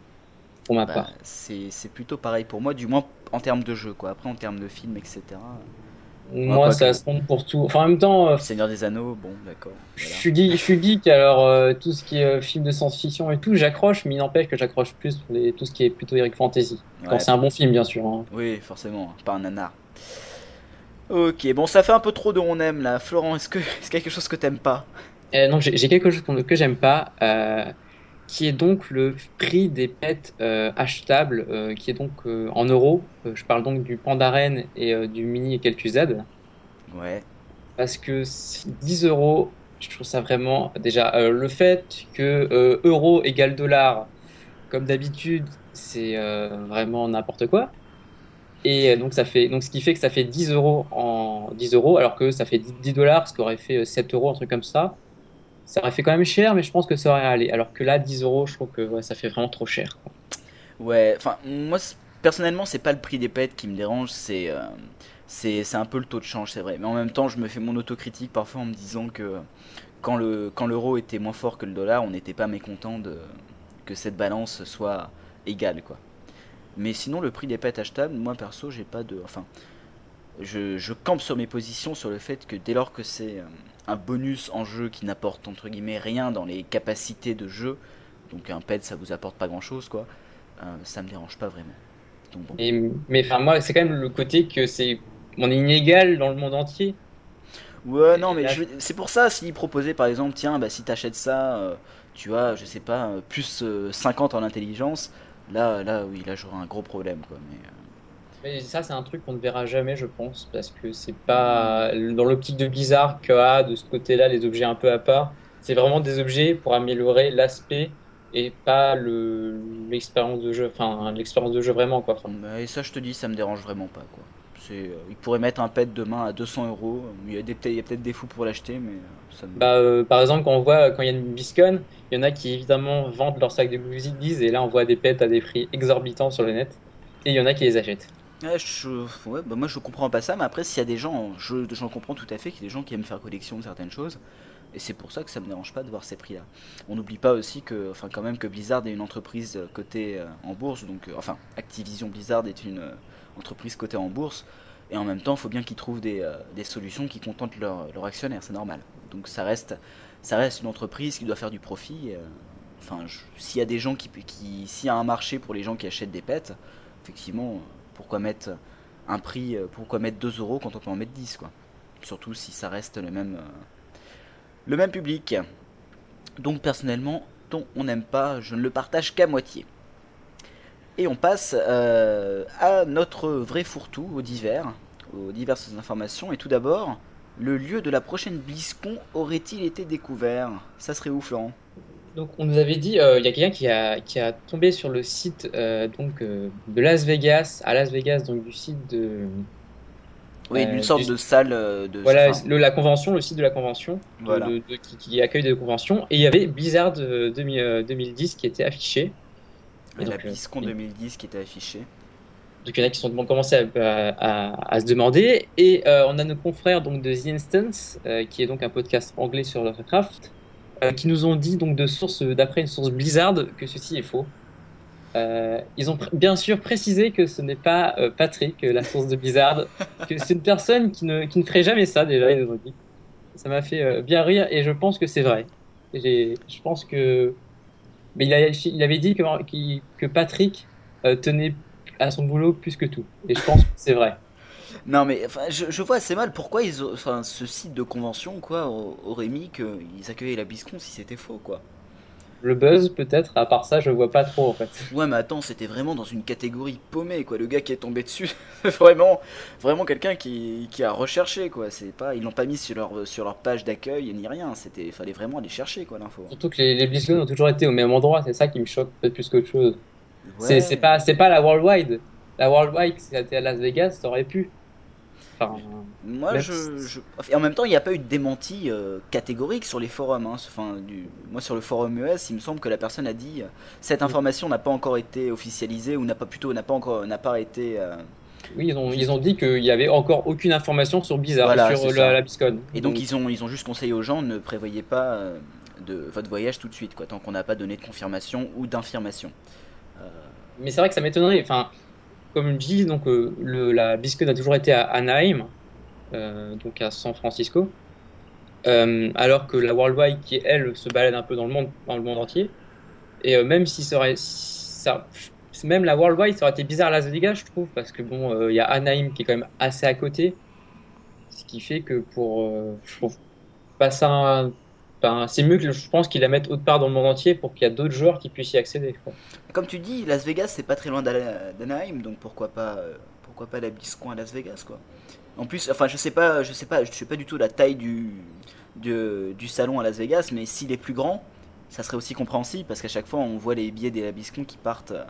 pour ma bah, part. c'est c'est plutôt pareil pour moi, du moins en termes de jeu quoi. Après, en termes de film, etc. Moi quoi ça que- se compte pour tout. Enfin en même temps, euh, Seigneur des Anneaux, bon, d'accord. je voilà. suis geek, je suis geek alors euh, tout ce qui est euh, film de science-fiction et tout, j'accroche, mais il n'empêche que j'accroche plus pour les, tout ce qui est plutôt heroic fantasy. Quand c'est un bon film bien sûr. hein. Oui, forcément, pas un nanar. Ok, bon, ça fait un peu trop de on aime là. Florent, est-ce que y a quelque chose que t'aimes pas? Euh, donc j'ai quelque chose que j'aime pas, euh, qui est donc le prix des pets euh, achetables, euh, qui est donc euh, en euros. Je parle donc du Pandaren et du Mini et quelques Z, Ouais. parce que c'est 10 euros, je trouve ça vraiment déjà le fait que euro égale dollar, comme d'habitude, c'est vraiment n'importe quoi. Et donc ça fait donc ce qui fait que ça fait 10 euros en 10 euros alors que ça fait 10 dollars ce qui aurait fait euh, 7 euros un truc comme ça ça aurait fait quand même cher mais je pense que ça aurait allé alors que là 10 euros je trouve que ça fait vraiment trop cher. Ouais, enfin, moi, personnellement, c'est pas le prix des pets qui me dérange, c'est euh, un peu le taux de change, c'est vrai. Mais en même temps, je me fais mon autocritique parfois en me disant que quand le quand l'euro était moins fort que le dollar, on n'était pas mécontent de que cette balance soit égale, quoi. Mais sinon, le prix des pets achetables, moi perso, j'ai pas de. Enfin, je, je campe sur mes positions sur le fait que dès lors que c'est euh, un bonus en jeu qui n'apporte entre guillemets rien dans les capacités de jeu, donc un pet ça vous apporte pas grand chose, quoi, euh, ça me dérange pas vraiment. Donc bon. Et, mais enfin moi c'est quand même le côté que c'est on est inégal dans le monde entier Ouais, non, mais c'est pour ça, s'il proposait par exemple, tiens, bah, si t'achètes ça, euh, tu vois, je sais pas, euh, plus euh, 50 en intelligence, là, là, oui, là, j'aurais un gros problème, quoi. Mais, euh, mais ça c'est un truc qu'on ne verra jamais je pense parce que c'est pas dans l'optique de Blizzard que a de ce côté-là les objets un peu à part c'est vraiment des objets pour améliorer l'aspect et pas le l'expérience de jeu enfin l'expérience de jeu vraiment quoi Enfin, bah, et ça, je te dis, ça me dérange vraiment pas, quoi. C'est, euh, il pourrait mettre un pet demain à 200 euros. Il y a des- il y a peut-être des fous pour l'acheter, mais euh, ça me... Bah, euh, par exemple, quand on voit quand il y a une BlizzCon, il y en a qui évidemment vendent leur sac de goodies et là on voit des pets à des prix exorbitants sur le net et il y en a qui les achètent. Bah moi je comprends pas ça, mais après s'il y a des gens, je, j'en comprends tout à fait qu'il y a des gens qui aiment faire collection de certaines choses, et c'est pour ça que ça me dérange pas de voir ces prix-là. On n'oublie pas aussi que, enfin quand même que Blizzard est une entreprise euh, cotée euh, en bourse, donc euh, enfin Activision Blizzard est une entreprise cotée en bourse, et en même temps il faut bien qu'ils trouvent des, solutions qui contentent leurs leur actionnaires, c'est normal. Donc ça reste, ça reste une entreprise qui doit faire du profit. euh, Enfin, s'il y a des gens qui, s'il y a un marché pour les gens qui achètent des pets, effectivement, pourquoi mettre un prix, euh, pourquoi mettre 2 euros quand on peut en mettre 10 quoi. Surtout si ça reste le même, euh, le même public. Donc personnellement, ton on n'aime pas, je ne le partage qu'à moitié. Et on passe euh, à notre vrai fourre-tout, aux aux diverses informations. Et tout d'abord, le lieu de la prochaine BlizzCon aurait-il été découvert? Ça serait où, Florent? Donc on nous avait dit, euh, il y a quelqu'un qui a, qui a tombé sur le site euh, donc euh, de Las Vegas, à Las Vegas, donc du site de Oui, d'une sorte du- de salle de. voilà le- la convention, le site de la convention de- Voilà. de- de- qui, qui accueille des conventions et il y avait Blizzard euh, 2000, euh, 2010 qui était affiché. Et la donc, BlizzCon 2010 qui était affichée. Donc il y en a qui sont commencé à, à- à se demander. Et euh, on a nos confrères donc de The Instance, euh, qui est donc un podcast anglais sur Lovecraft, qui nous ont dit donc de source, d'après une source Blizzard, que ceci est faux. Euh, ils ont bien sûr précisé que ce n'est pas euh, Patrick, euh, la source de Blizzard, que c'est une personne qui ne, qui ne ferait jamais ça déjà, ils nous ont dit. Ça m'a fait euh, bien rire et je pense que c'est vrai. J'ai- Je pense que. Mais il, avait dit que, que Patrick euh, tenait à son boulot plus que tout. Et je pense que c'est vrai. Non mais enfin, je, je vois assez mal pourquoi ils ont, enfin, ce site de convention quoi au- aurait mis qu'ils accueillaient la BlizzCon si c'était faux quoi. Le buzz, peut-être, à part ça, je vois pas trop en fait. Ouais mais attends c'était vraiment dans une catégorie paumée quoi le gars qui est tombé dessus vraiment vraiment quelqu'un qui, qui a recherché quoi c'est pas ils l'ont pas mis sur leur sur leur page d'accueil ni rien c'était fallait vraiment aller chercher quoi l'info. Surtout que les, les BlizzCon ont toujours été au même endroit, c'est ça qui me choque peut-être plus qu'autre chose. Ouais. C'est c'est pas, c'est pas la Worldwide. La Worldwide, si c'était à Las Vegas, ça aurait pu. Enfin, Moi, Même je, Et en même temps, il n'y a pas eu de démenti euh, catégorique sur les forums. hein. Enfin, du... Moi, sur le forum US, il me semble que la personne a dit euh, cette information n'a pas encore été officialisée ou n'a pas plutôt n'a pas encore n'a pas été. euh, oui, ils ont, ils ont dit qu'il y avait encore aucune information sur Voilà, sur la, la BlizzCon. Et donc, ils ont ils ont juste conseillé aux gens ne prévoyez pas de votre voyage tout de suite, quoi, tant qu'on n'a pas donné de confirmation ou d'information. Mais c'est vrai que ça m'étonnerait. Enfin, comme je dis, donc euh, la BlizzCon a toujours été à Anaheim, euh, donc à San Francisco, Euh, alors que la Worldwide, qui elle se balade un peu dans le monde, dans le monde entier. Et même si ça aurait, même la Worldwide, ça aurait été bizarre à Las Vegas, je trouve, parce que bon, il y a Anaheim qui est quand même assez à côté, ce qui fait que pour, euh, je trouve pas ça. un- enfin, c'est mieux que je pense qu'ils la mettent autre part dans le monde entier pour qu'il y a d'autres joueurs qui puissent y accéder. quoi. Comme tu dis, Las Vegas, c'est pas très loin d'Anaheim, donc pourquoi pas, euh, pourquoi pas la BlizzCon à Las Vegas, quoi. En plus, enfin, je sais pas, je sais pas, je sais pas du tout la taille du, du salon à Las Vegas, mais s'il est plus grand, ça serait aussi compréhensible parce qu'à chaque fois, on voit les billets de la BlizzCon qui partent, euh,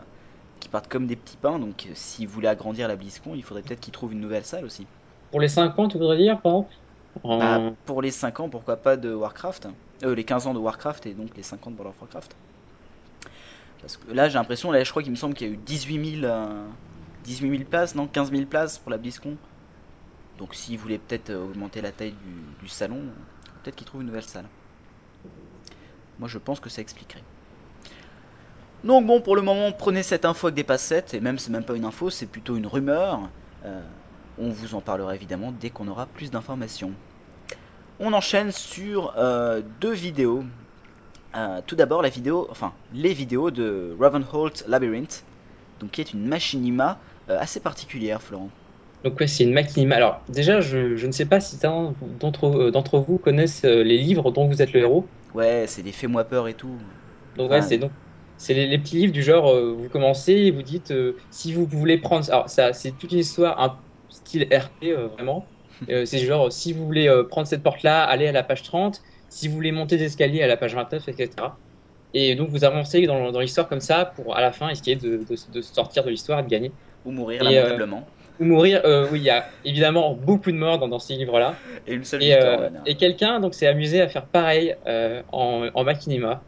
qui partent comme des petits pains. Donc, euh, s'ils voulaient agrandir la BlizzCon, il faudrait peut-être qu'ils trouvent une nouvelle salle aussi. Pour les 5 ans, tu voudrais dire, par exemple? Bah, pour les 5 ans, pourquoi pas de Warcraft euh, Les 15 ans de Warcraft et donc les 50 de World of Warcraft. Parce que là, j'ai l'impression, là, je crois qu'il me semble qu'il y a eu 18 000, euh, 18 000 places, non 15 000 places pour la BlizzCon. Donc, s'ils voulaient peut-être euh, augmenter la taille du, salon, peut-être qu'ils trouvent une nouvelle salle. Moi, je pense que ça expliquerait. Donc, bon, pour le moment, prenez cette info avec des passettes, et même, c'est même pas une info, c'est plutôt une rumeur. On vous en parlera évidemment dès qu'on aura plus d'informations. On enchaîne sur euh, deux vidéos. Euh, tout d'abord la vidéo, enfin les vidéos de Ravenholt Labyrinth, donc qui est une machinima euh, assez particulière, Florent. Donc ouais, c'est une machinima. Alors déjà, je, je ne sais pas si certains d'entre vous connaissent les livres dont vous êtes le héros. Ouais, c'est des fais-moi peur et tout. Donc ouais, Ah. c'est donc c'est les, les petits livres du genre vous commencez et vous dites si vous voulez prendre alors ça c'est toute une histoire un style RP vraiment. Euh, c'est genre si vous voulez euh, prendre cette porte là, allez à la page 30, si vous voulez monter des escaliers à la page 29 etc. Et donc vous avancez dans, dans l'histoire comme ça pour à la fin essayer de, de, de sortir de l'histoire et de gagner. Ou mourir Et, lamentablement. Ou mourir, euh, oui, il y a évidemment beaucoup de morts dans, dans ces livres-là. Et une seule Et, victoire. euh, et quelqu'un donc s'est amusé à faire pareil euh, en, en machinima.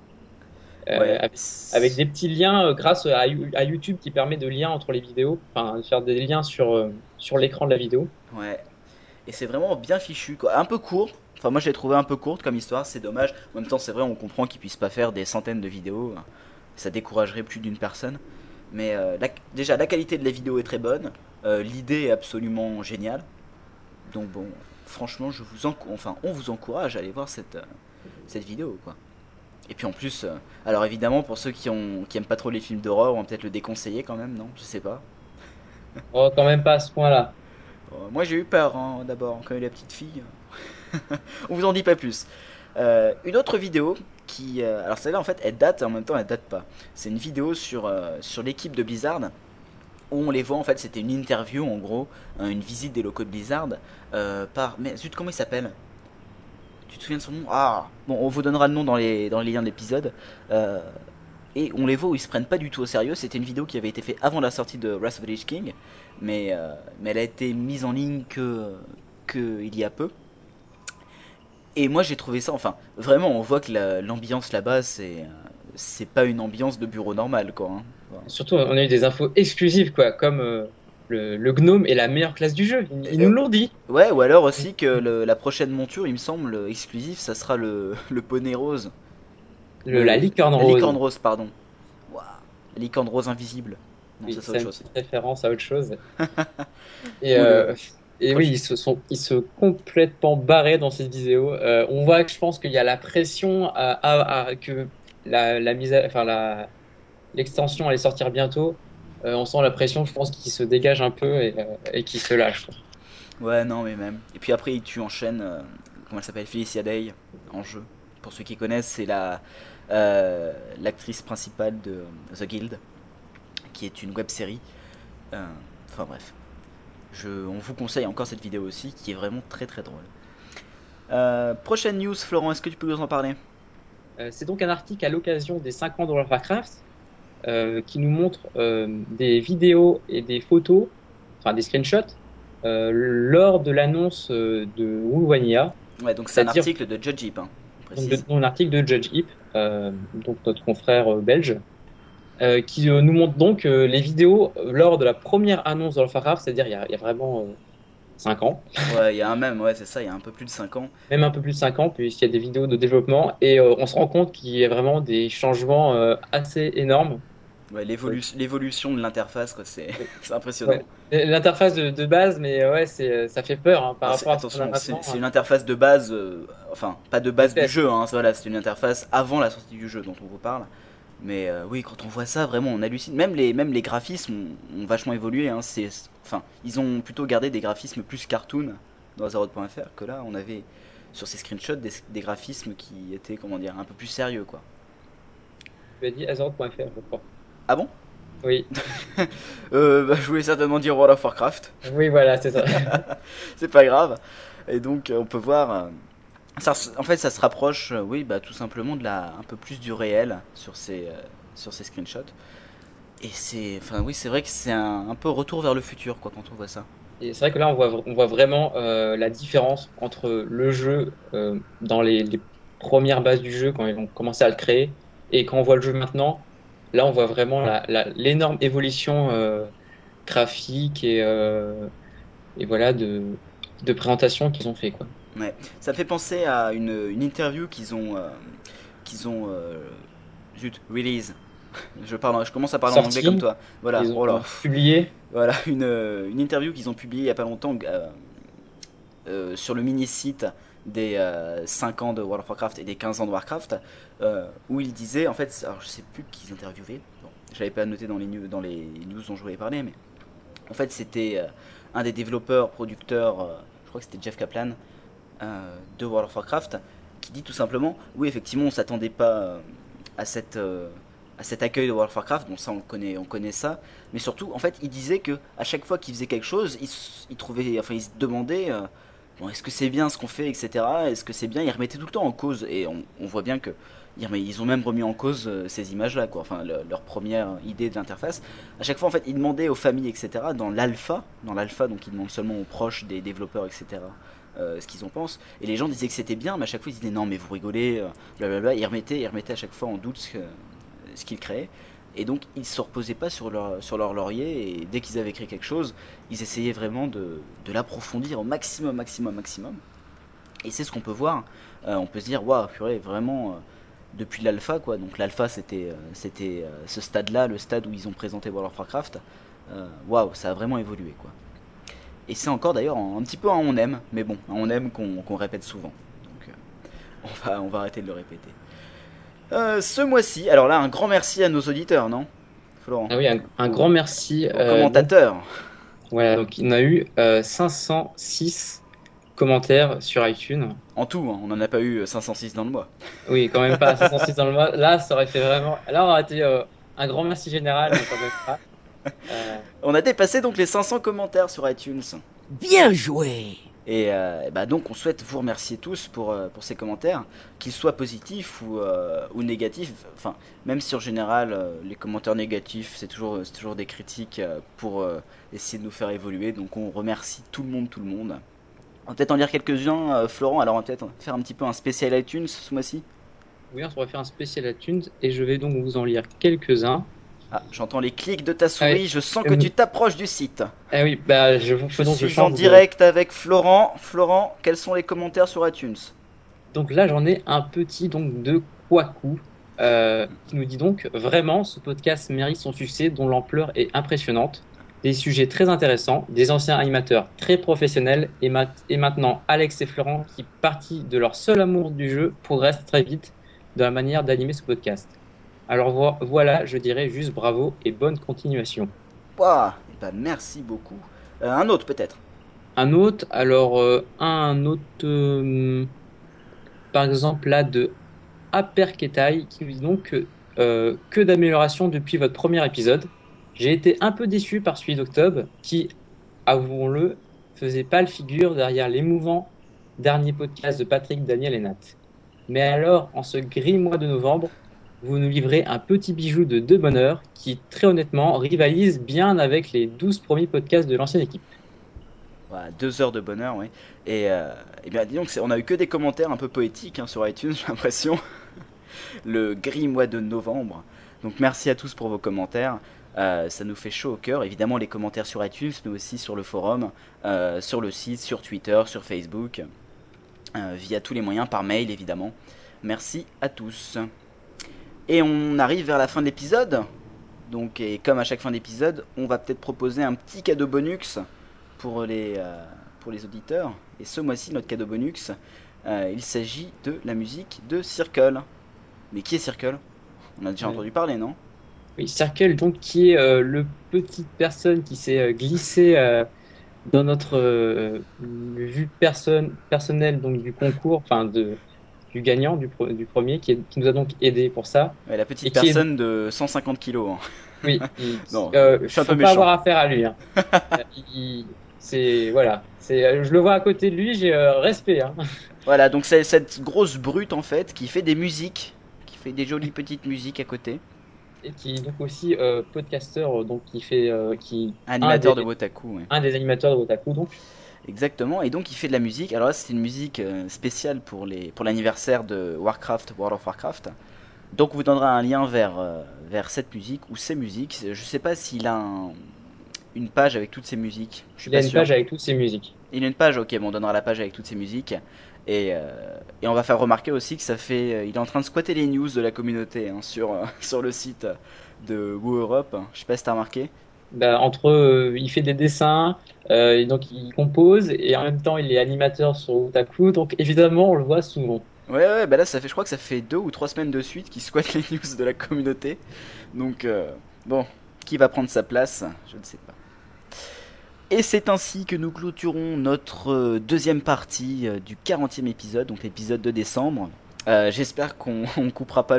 Euh, Ouais, avec, avec des petits liens euh, grâce à, You- à YouTube qui permet de liens entre les vidéos, enfin de faire des liens sur, euh, sur l'écran de la vidéo. Ouais. Et c'est vraiment bien fichu, quoi. Un peu court. Enfin, moi, je l'ai trouvé un peu courte comme histoire, c'est dommage. En même temps, c'est vrai, on comprend qu'ils puissent pas faire des centaines de vidéos. Ça découragerait plus d'une personne. Mais euh, déjà, la qualité de la vidéo est très bonne. Euh, L'idée est absolument géniale. Donc, bon, franchement, je vous enfin, on vous encourage à aller voir cette, euh, cette vidéo, quoi. Et puis en plus, alors évidemment, pour ceux qui, ont, qui aiment pas trop les films d'horreur, on va peut-être le déconseiller quand même, non? Je sais pas. Oh, quand même pas à ce point-là. Euh, moi j'ai eu peur hein, d'abord quand la petite fille. On vous en dit pas plus. Euh, une autre vidéo qui, euh, alors celle-là en fait elle date et en même temps elle date pas. C'est une vidéo sur sur l'équipe de Blizzard où on les voit en fait c'était une interview en gros, hein, une visite des locaux de Blizzard par mais zut comment il s'appelle? Tu te souviens de son nom? Ah bon on vous donnera le nom dans les dans les liens de l'épisode. Et on les voit où ils se prennent pas du tout au sérieux. C'était une vidéo qui avait été faite avant la sortie de Wrath of the Lich King, mais, euh, mais elle a été mise en ligne que, que il y a peu. Et moi j'ai trouvé ça, enfin, vraiment on voit que la- l'ambiance là-bas c'est c'est pas une ambiance de bureau normal quoi. hein. Voilà. Surtout, on a eu des infos exclusives, quoi, comme euh, le, le gnome est la meilleure classe du jeu. Ils, ils nous l'ont dit. Ouais, ou alors aussi que le- la prochaine monture, il me semble, exclusif, ça sera le, le poney rose. Le- la licorne La rose. licorne rose, pardon. Waouh. La licorne rose invisible. Non, Oui, ça c'est autre une chose. référence à autre chose. Et, euh, et oui, ils se sont, ils se complètement barrés dans cette vidéo. Euh, on voit que je pense qu'il y a la pression à, à- à- que la, la mise, à- enfin la, l'extension allait sortir bientôt. Euh, on sent la pression, je pense, qui se dégage un peu et, et qui se lâche. quoi. Ouais, non, mais même. Et puis après, tu enchaînes, comment elle s'appelle Felicia Day en jeu. Pour ceux qui connaissent, c'est la l'actrice principale de The Guild, qui est une web série. Enfin bref. Je, on vous conseille encore cette vidéo aussi, qui est vraiment très très drôle. Euh, prochaine news, Florent, est-ce que tu peux nous en parler? Euh, c'est donc un article à l'occasion des 5 ans de World of Warcraft euh, qui nous montre euh, des vidéos et des photos, enfin des screenshots, euh, lors de l'annonce euh, de Wulwania. Ouais, donc c'est un article de Judge Heap, hein, un article de Judge euh, donc notre confrère euh, belge, euh, qui euh, nous montre donc euh, les vidéos lors de la première annonce de Warcraft, c'est-à-dire il y a, il y a vraiment 5 ans, Ouais, il y a un même, ouais, c'est ça, il y a un peu plus de 5 ans. même un peu plus de 5 ans, puisqu'il y a des vidéos de développement, et on se rend compte qu'il y a vraiment des changements assez énormes. Ouais, l'évolu- l'évolution de l'interface, quoi, c'est impressionnant. Ouais. L'interface de, de base, mais ouais, ça fait peur hein, par c'est- rapport à attention, c'est c'est une interface de base, euh, enfin pas de base du jeu, hein, voilà, c'est une interface avant la sortie du jeu dont on vous parle. Mais euh, oui, quand on voit ça, vraiment, on hallucine. Même les, même les graphismes ont, ont vachement évolué. Hein, c'est, enfin, ils ont plutôt gardé des graphismes plus cartoon dans Azeroth.fr que là, on avait sur ces screenshots des, des graphismes qui étaient, comment dire, un peu plus sérieux, quoi. Tu as dit Azeroth.fr, je crois. Ah bon? Oui, euh, bah, Je voulais certainement dire World of Warcraft. oui, voilà, c'est ça. c'est pas grave. Et donc euh, on peut voir, euh, en fait ça se rapproche, euh, oui, bah, tout simplement de la, un peu plus du réel sur ces, euh, sur ces screenshots. Et c'est, enfin oui, c'est vrai que c'est un, peu retour vers le futur, quoi, quand on voit ça. Et c'est vrai que là, on voit, on voit vraiment euh, la différence entre le jeu dans les, les premières bases du jeu, quand ils ont commencé à le créer, et quand on voit le jeu maintenant. Là, on voit vraiment l'énorme évolution graphique et, et voilà de, de présentation qu'ils ont fait, quoi. Ça me fait penser à une, une interview qu'ils ont, euh, qu'ils ont, euh, zut, release. Je parle, je commence à parler en anglais comme toi. Voilà, Ils ont oh publié. Voilà, une, euh, une interview qu'ils ont publiée il y a pas longtemps euh, sur le mini-site des euh, 5 ans de World of Warcraft et des 15 ans de Warcraft, où ils disaient, en fait, alors je sais plus qui ils interviewaient, bon, je l'avais pas noté dans les, news, dans les news dont je voulais parler, mais en fait c'était un des développeurs, producteurs, je crois que c'était Jeff Kaplan, de World of Warcraft, qui dit tout simplement, oui effectivement on s'attendait pas euh, à cette... euh, à cet accueil de World of Warcraft, bon ça on connaît, on connaît ça, mais surtout en fait il disait que à chaque fois qu'il faisait quelque chose, il, il trouvait, enfin il se demandait, euh, bon est-ce que c'est bien ce qu'on fait, etc. Est-ce que c'est bien Il remettait tout le temps en cause et on, voit bien que ils ont même remis en cause euh, ces images-là, quoi. Enfin le- leur première idée de l'interface. À chaque fois en fait ils demandaient aux familles, etc. Dans l'alpha, dans l'alpha donc ils demandent seulement aux proches des développeurs, etc. euh, ce qu'ils en pensent et les gens disaient que c'était bien mais à chaque fois ils disaient non mais vous rigolez euh, blablabla ils remettaient ils remettaient à chaque fois en doute ce qu'ils créaient. Et donc ils se reposaient pas sur leur, sur leur laurier et dès qu'ils avaient créé quelque chose, ils essayaient vraiment de, l'approfondir au maximum, maximum, maximum. Et c'est ce qu'on peut voir. Euh, on peut se dire, waouh, purée, vraiment, depuis l'alpha, quoi. Donc l'alpha, c'était c'était ce stade-là, le stade où ils ont présenté World of Warcraft. Waouh, ça a vraiment évolué, quoi. Et c'est encore d'ailleurs un, un petit peu un on aime, mais bon, un on aime qu'on répète souvent. Donc euh, on, va, on va arrêter de le répéter. Euh, ce mois-ci, alors là, un grand merci à nos auditeurs, non Florent Ah oui, un, un grand merci. Aux euh, commentateurs. Voilà, donc on a eu euh, 506 commentaires sur iTunes. En tout, hein, on n'en a pas eu 506 dans le mois. Oui, quand même pas 506 dans le mois. Là, ça aurait fait vraiment. Là, on aurait été euh, un grand merci général, mais quand même pas. Euh, On a dépassé donc les 500 commentaires sur iTunes. Bien joué Et euh, bah donc on souhaite vous remercier tous pour, euh, pour ces commentaires, qu'ils soient positifs ou, euh, ou négatifs. Enfin, même si en général les commentaires négatifs c'est toujours, c'est toujours des critiques pour euh, essayer de nous faire évoluer. Donc on remercie tout le monde, tout le monde. On va peut-être en lire quelques-uns, euh, Florent. Alors on va peut-être faire un petit peu un spécial iTunes ce mois-ci. oui, on pourrait faire un spécial iTunes et je vais donc vous en lire quelques-uns. Ah, j'entends les clics de ta souris. Ouais. Je sens que Euh, tu t'approches du site. Ah oui, bah je vous suis en de- direct avec Florent. Florent, quels sont les commentaires sur iTunes? Donc là, j'en ai un petit donc de Kwaku euh, qui nous dit donc vraiment ce podcast mérite son succès dont l'ampleur est impressionnante. Des sujets très intéressants, des anciens animateurs très professionnels et, et maintenant Alex et Florent qui, partis de leur seul amour du jeu, progressent très vite dans la manière d'animer ce podcast. Alors vo- voilà, je dirais juste bravo et bonne continuation. Ben, merci beaucoup. Euh, un autre peut-être. Un autre, alors euh, un autre, euh, par exemple là de Aperketai qui nous dit donc que, que d'amélioration depuis votre premier épisode. J'ai été un peu déçu par celui d'octobre qui, avouons-le, faisait pas le figure derrière l'émouvant dernier podcast de Patrick, Daniel et Nat. Mais alors, en ce gris mois de novembre, vous nous livrez un petit bijou de deux bonheurs qui, très honnêtement, rivalise bien avec les 12 premiers podcasts de l'ancienne équipe. Voilà, deux heures de bonheur, oui. Et, euh, eh bien, dis donc, c'est- on a eu que des commentaires un peu poétiques hein, sur iTunes, j'ai l'impression. Le gris mois de novembre. Donc, merci à tous pour vos commentaires. Euh, ça nous fait chaud au cœur. Évidemment, les commentaires sur iTunes, mais aussi sur le forum, euh, sur le site, sur Twitter, sur Facebook, via tous les moyens, par mail évidemment. Merci à tous. Et on arrive vers la fin de l'épisode. Donc, et comme à chaque fin d'épisode, on va peut-être proposer un petit cadeau bonus pour les, euh, pour les auditeurs. Et ce mois-ci, notre cadeau bonus, euh, il s'agit de la musique de Circle. Mais qui est Circle? On a déjà entendu parler, non? Oui, Circle, donc, qui est euh, le petite personne qui s'est euh, glissée dans notre vue personne, personnelle donc, du concours, enfin de, du gagnant, du, pro- du premier, qui, est- qui nous a donc aidé pour ça. Ouais, La Et petite est- personne de 150 kilos. hein. Oui, il, Non, euh, je suis un faut peu pas avoir affaire à lui. hein. Euh, il- c'est voilà, c'est, euh, je le vois à côté de lui, j'ai euh, respect. Hein. Voilà, donc c'est cette grosse brute en fait qui fait des musiques, qui fait des jolies petites musiques à côté. Et qui est donc aussi euh, podcasteur, donc qui fait, qui Animateur des- de Wotaku, ouais. un des animateurs de Otaku, donc. Exactement, et donc il fait de la musique. Alors là, c'est une musique euh, spéciale pour les pour l'anniversaire de Warcraft, World of Warcraft. Donc on vous donnera un lien vers euh, vers cette musique ou ces musiques. Je sais pas s'il a un- une page avec toutes ces musiques. Je suis Il a une sûr. page avec toutes ses musiques. Il a une page, ok, bon, on donnera la page avec toutes ces musiques. Et, euh, et on va faire remarquer aussi que ça fait. il est en train de squatter les news de la communauté hein, sur, euh, sur le site de Woo Europe. Je sais pas si t'as remarqué. Bah, entre euh, il fait des dessins, euh, donc il compose et en même temps il est animateur sur Otaku, donc évidemment on le voit souvent. Ouais, ouais, bah là, ça fait, je crois que ça fait deux ou trois semaines de suite qu'il squatte les news de la communauté. Donc, euh, bon, qui va prendre sa place Je ne sais pas. Et c'est ainsi que nous clôturons notre euh, deuxième partie du 40e épisode, donc l'épisode de décembre. J'espère qu'on on coupera pas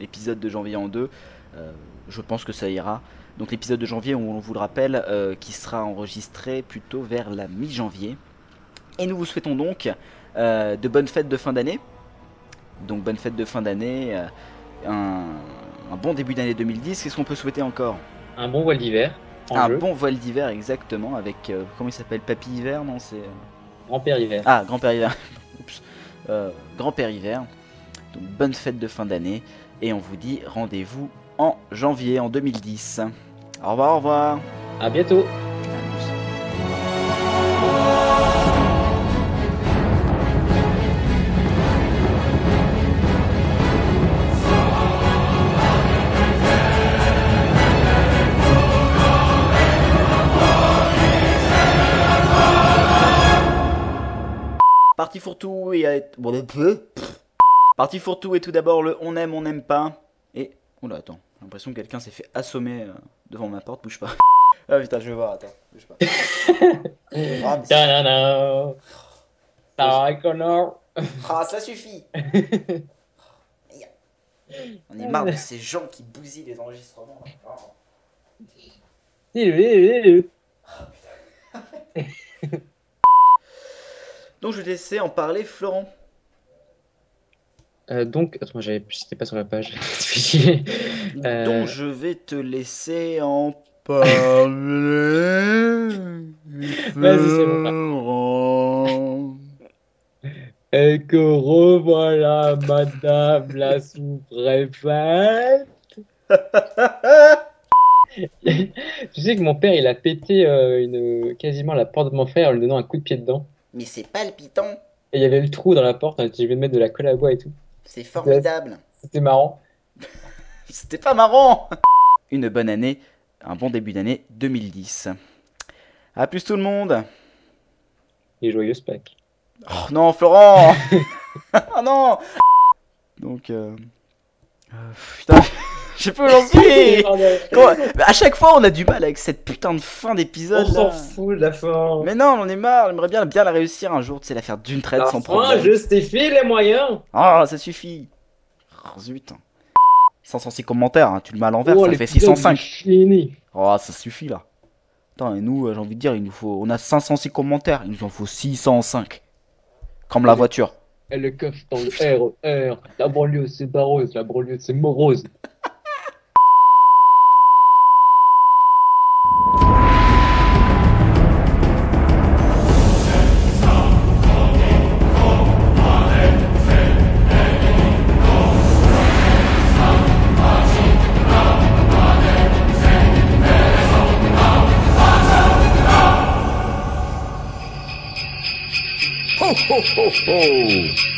l'épisode de janvier en deux. Je pense que ça ira. Donc l'épisode de janvier, on vous le rappelle, euh, qui sera enregistré plutôt vers la mi-janvier. Et nous vous souhaitons donc euh, de bonnes fêtes de fin d'année. Donc bonne fête de fin d'année, euh, un, un bon début d'année 2010. Qu'est-ce qu'on peut souhaiter encore? Un bon voile d'hiver Un jeu, bon voile d'hiver exactement avec comment il s'appelle? Papy hiver non c'est grand-père hiver. ah grand-père hiver. Oups. Grand-père hiver. Donc bonne fête de fin d'année et on vous dit rendez-vous en janvier en 2010. Au revoir, au revoir. À bientôt. Parti fourre-tout et à... bon, le peu. Parti fourre-tout et tout d'abord le on aime, on n'aime pas. Et oula attends, j'ai l'impression que quelqu'un s'est fait assommer euh, devant ma porte, bouge pas. ah putain, je vais voir, attends, bouge pas. Ah, Ta-da-da. Sarah Connor. Ah, ça suffit. On est marre de ces gens qui bousillent les enregistrements. là. Oh. Donc je vais te laisser en parler, Florent. Euh, donc, attends, j'avais, j'étais pas sur la page. Euh, Donc je vais te laisser en parler. Vas-y, c'est bon. Et que revoilà Madame la sous-préfète. tu sais que mon père, il a pété euh, une, quasiment la porte de mon frère en lui donnant un coup de pied dedans. Mais c'est palpitant, Et il y avait le trou dans la porte, était obligé de mettre de la colle à bois et tout. C'est formidable. C'était marrant. C'était pas marrant Une bonne année, un bon début d'année 2010. A plus tout le monde Et joyeuse Pâques. Oh non, Florent Oh non Donc, euh... euh, putain, je sais pas Mais À chaque fois, on a du mal avec cette putain de fin On d'épisode s'en là. fout de la fin. Mais non, on en est marre, j'aimerais bien, bien la réussir un jour, tu sais, la faire d'une traite La sans fin problème. justifie les moyens. Ah, ça suffit. Oh, zut. 506 commentaires, hein, tu le mets à l'envers, Oh, ça fait pilotes 605. du Chini. Oh, ça suffit là. Attends, et nous, euh, j'ai envie de dire, il nous faut. On a 506 commentaires, il nous en faut 605. Comme la voiture. Et le keuf dans le RER. La banlieue c'est barreuse, la banlieue c'est morose. ho ho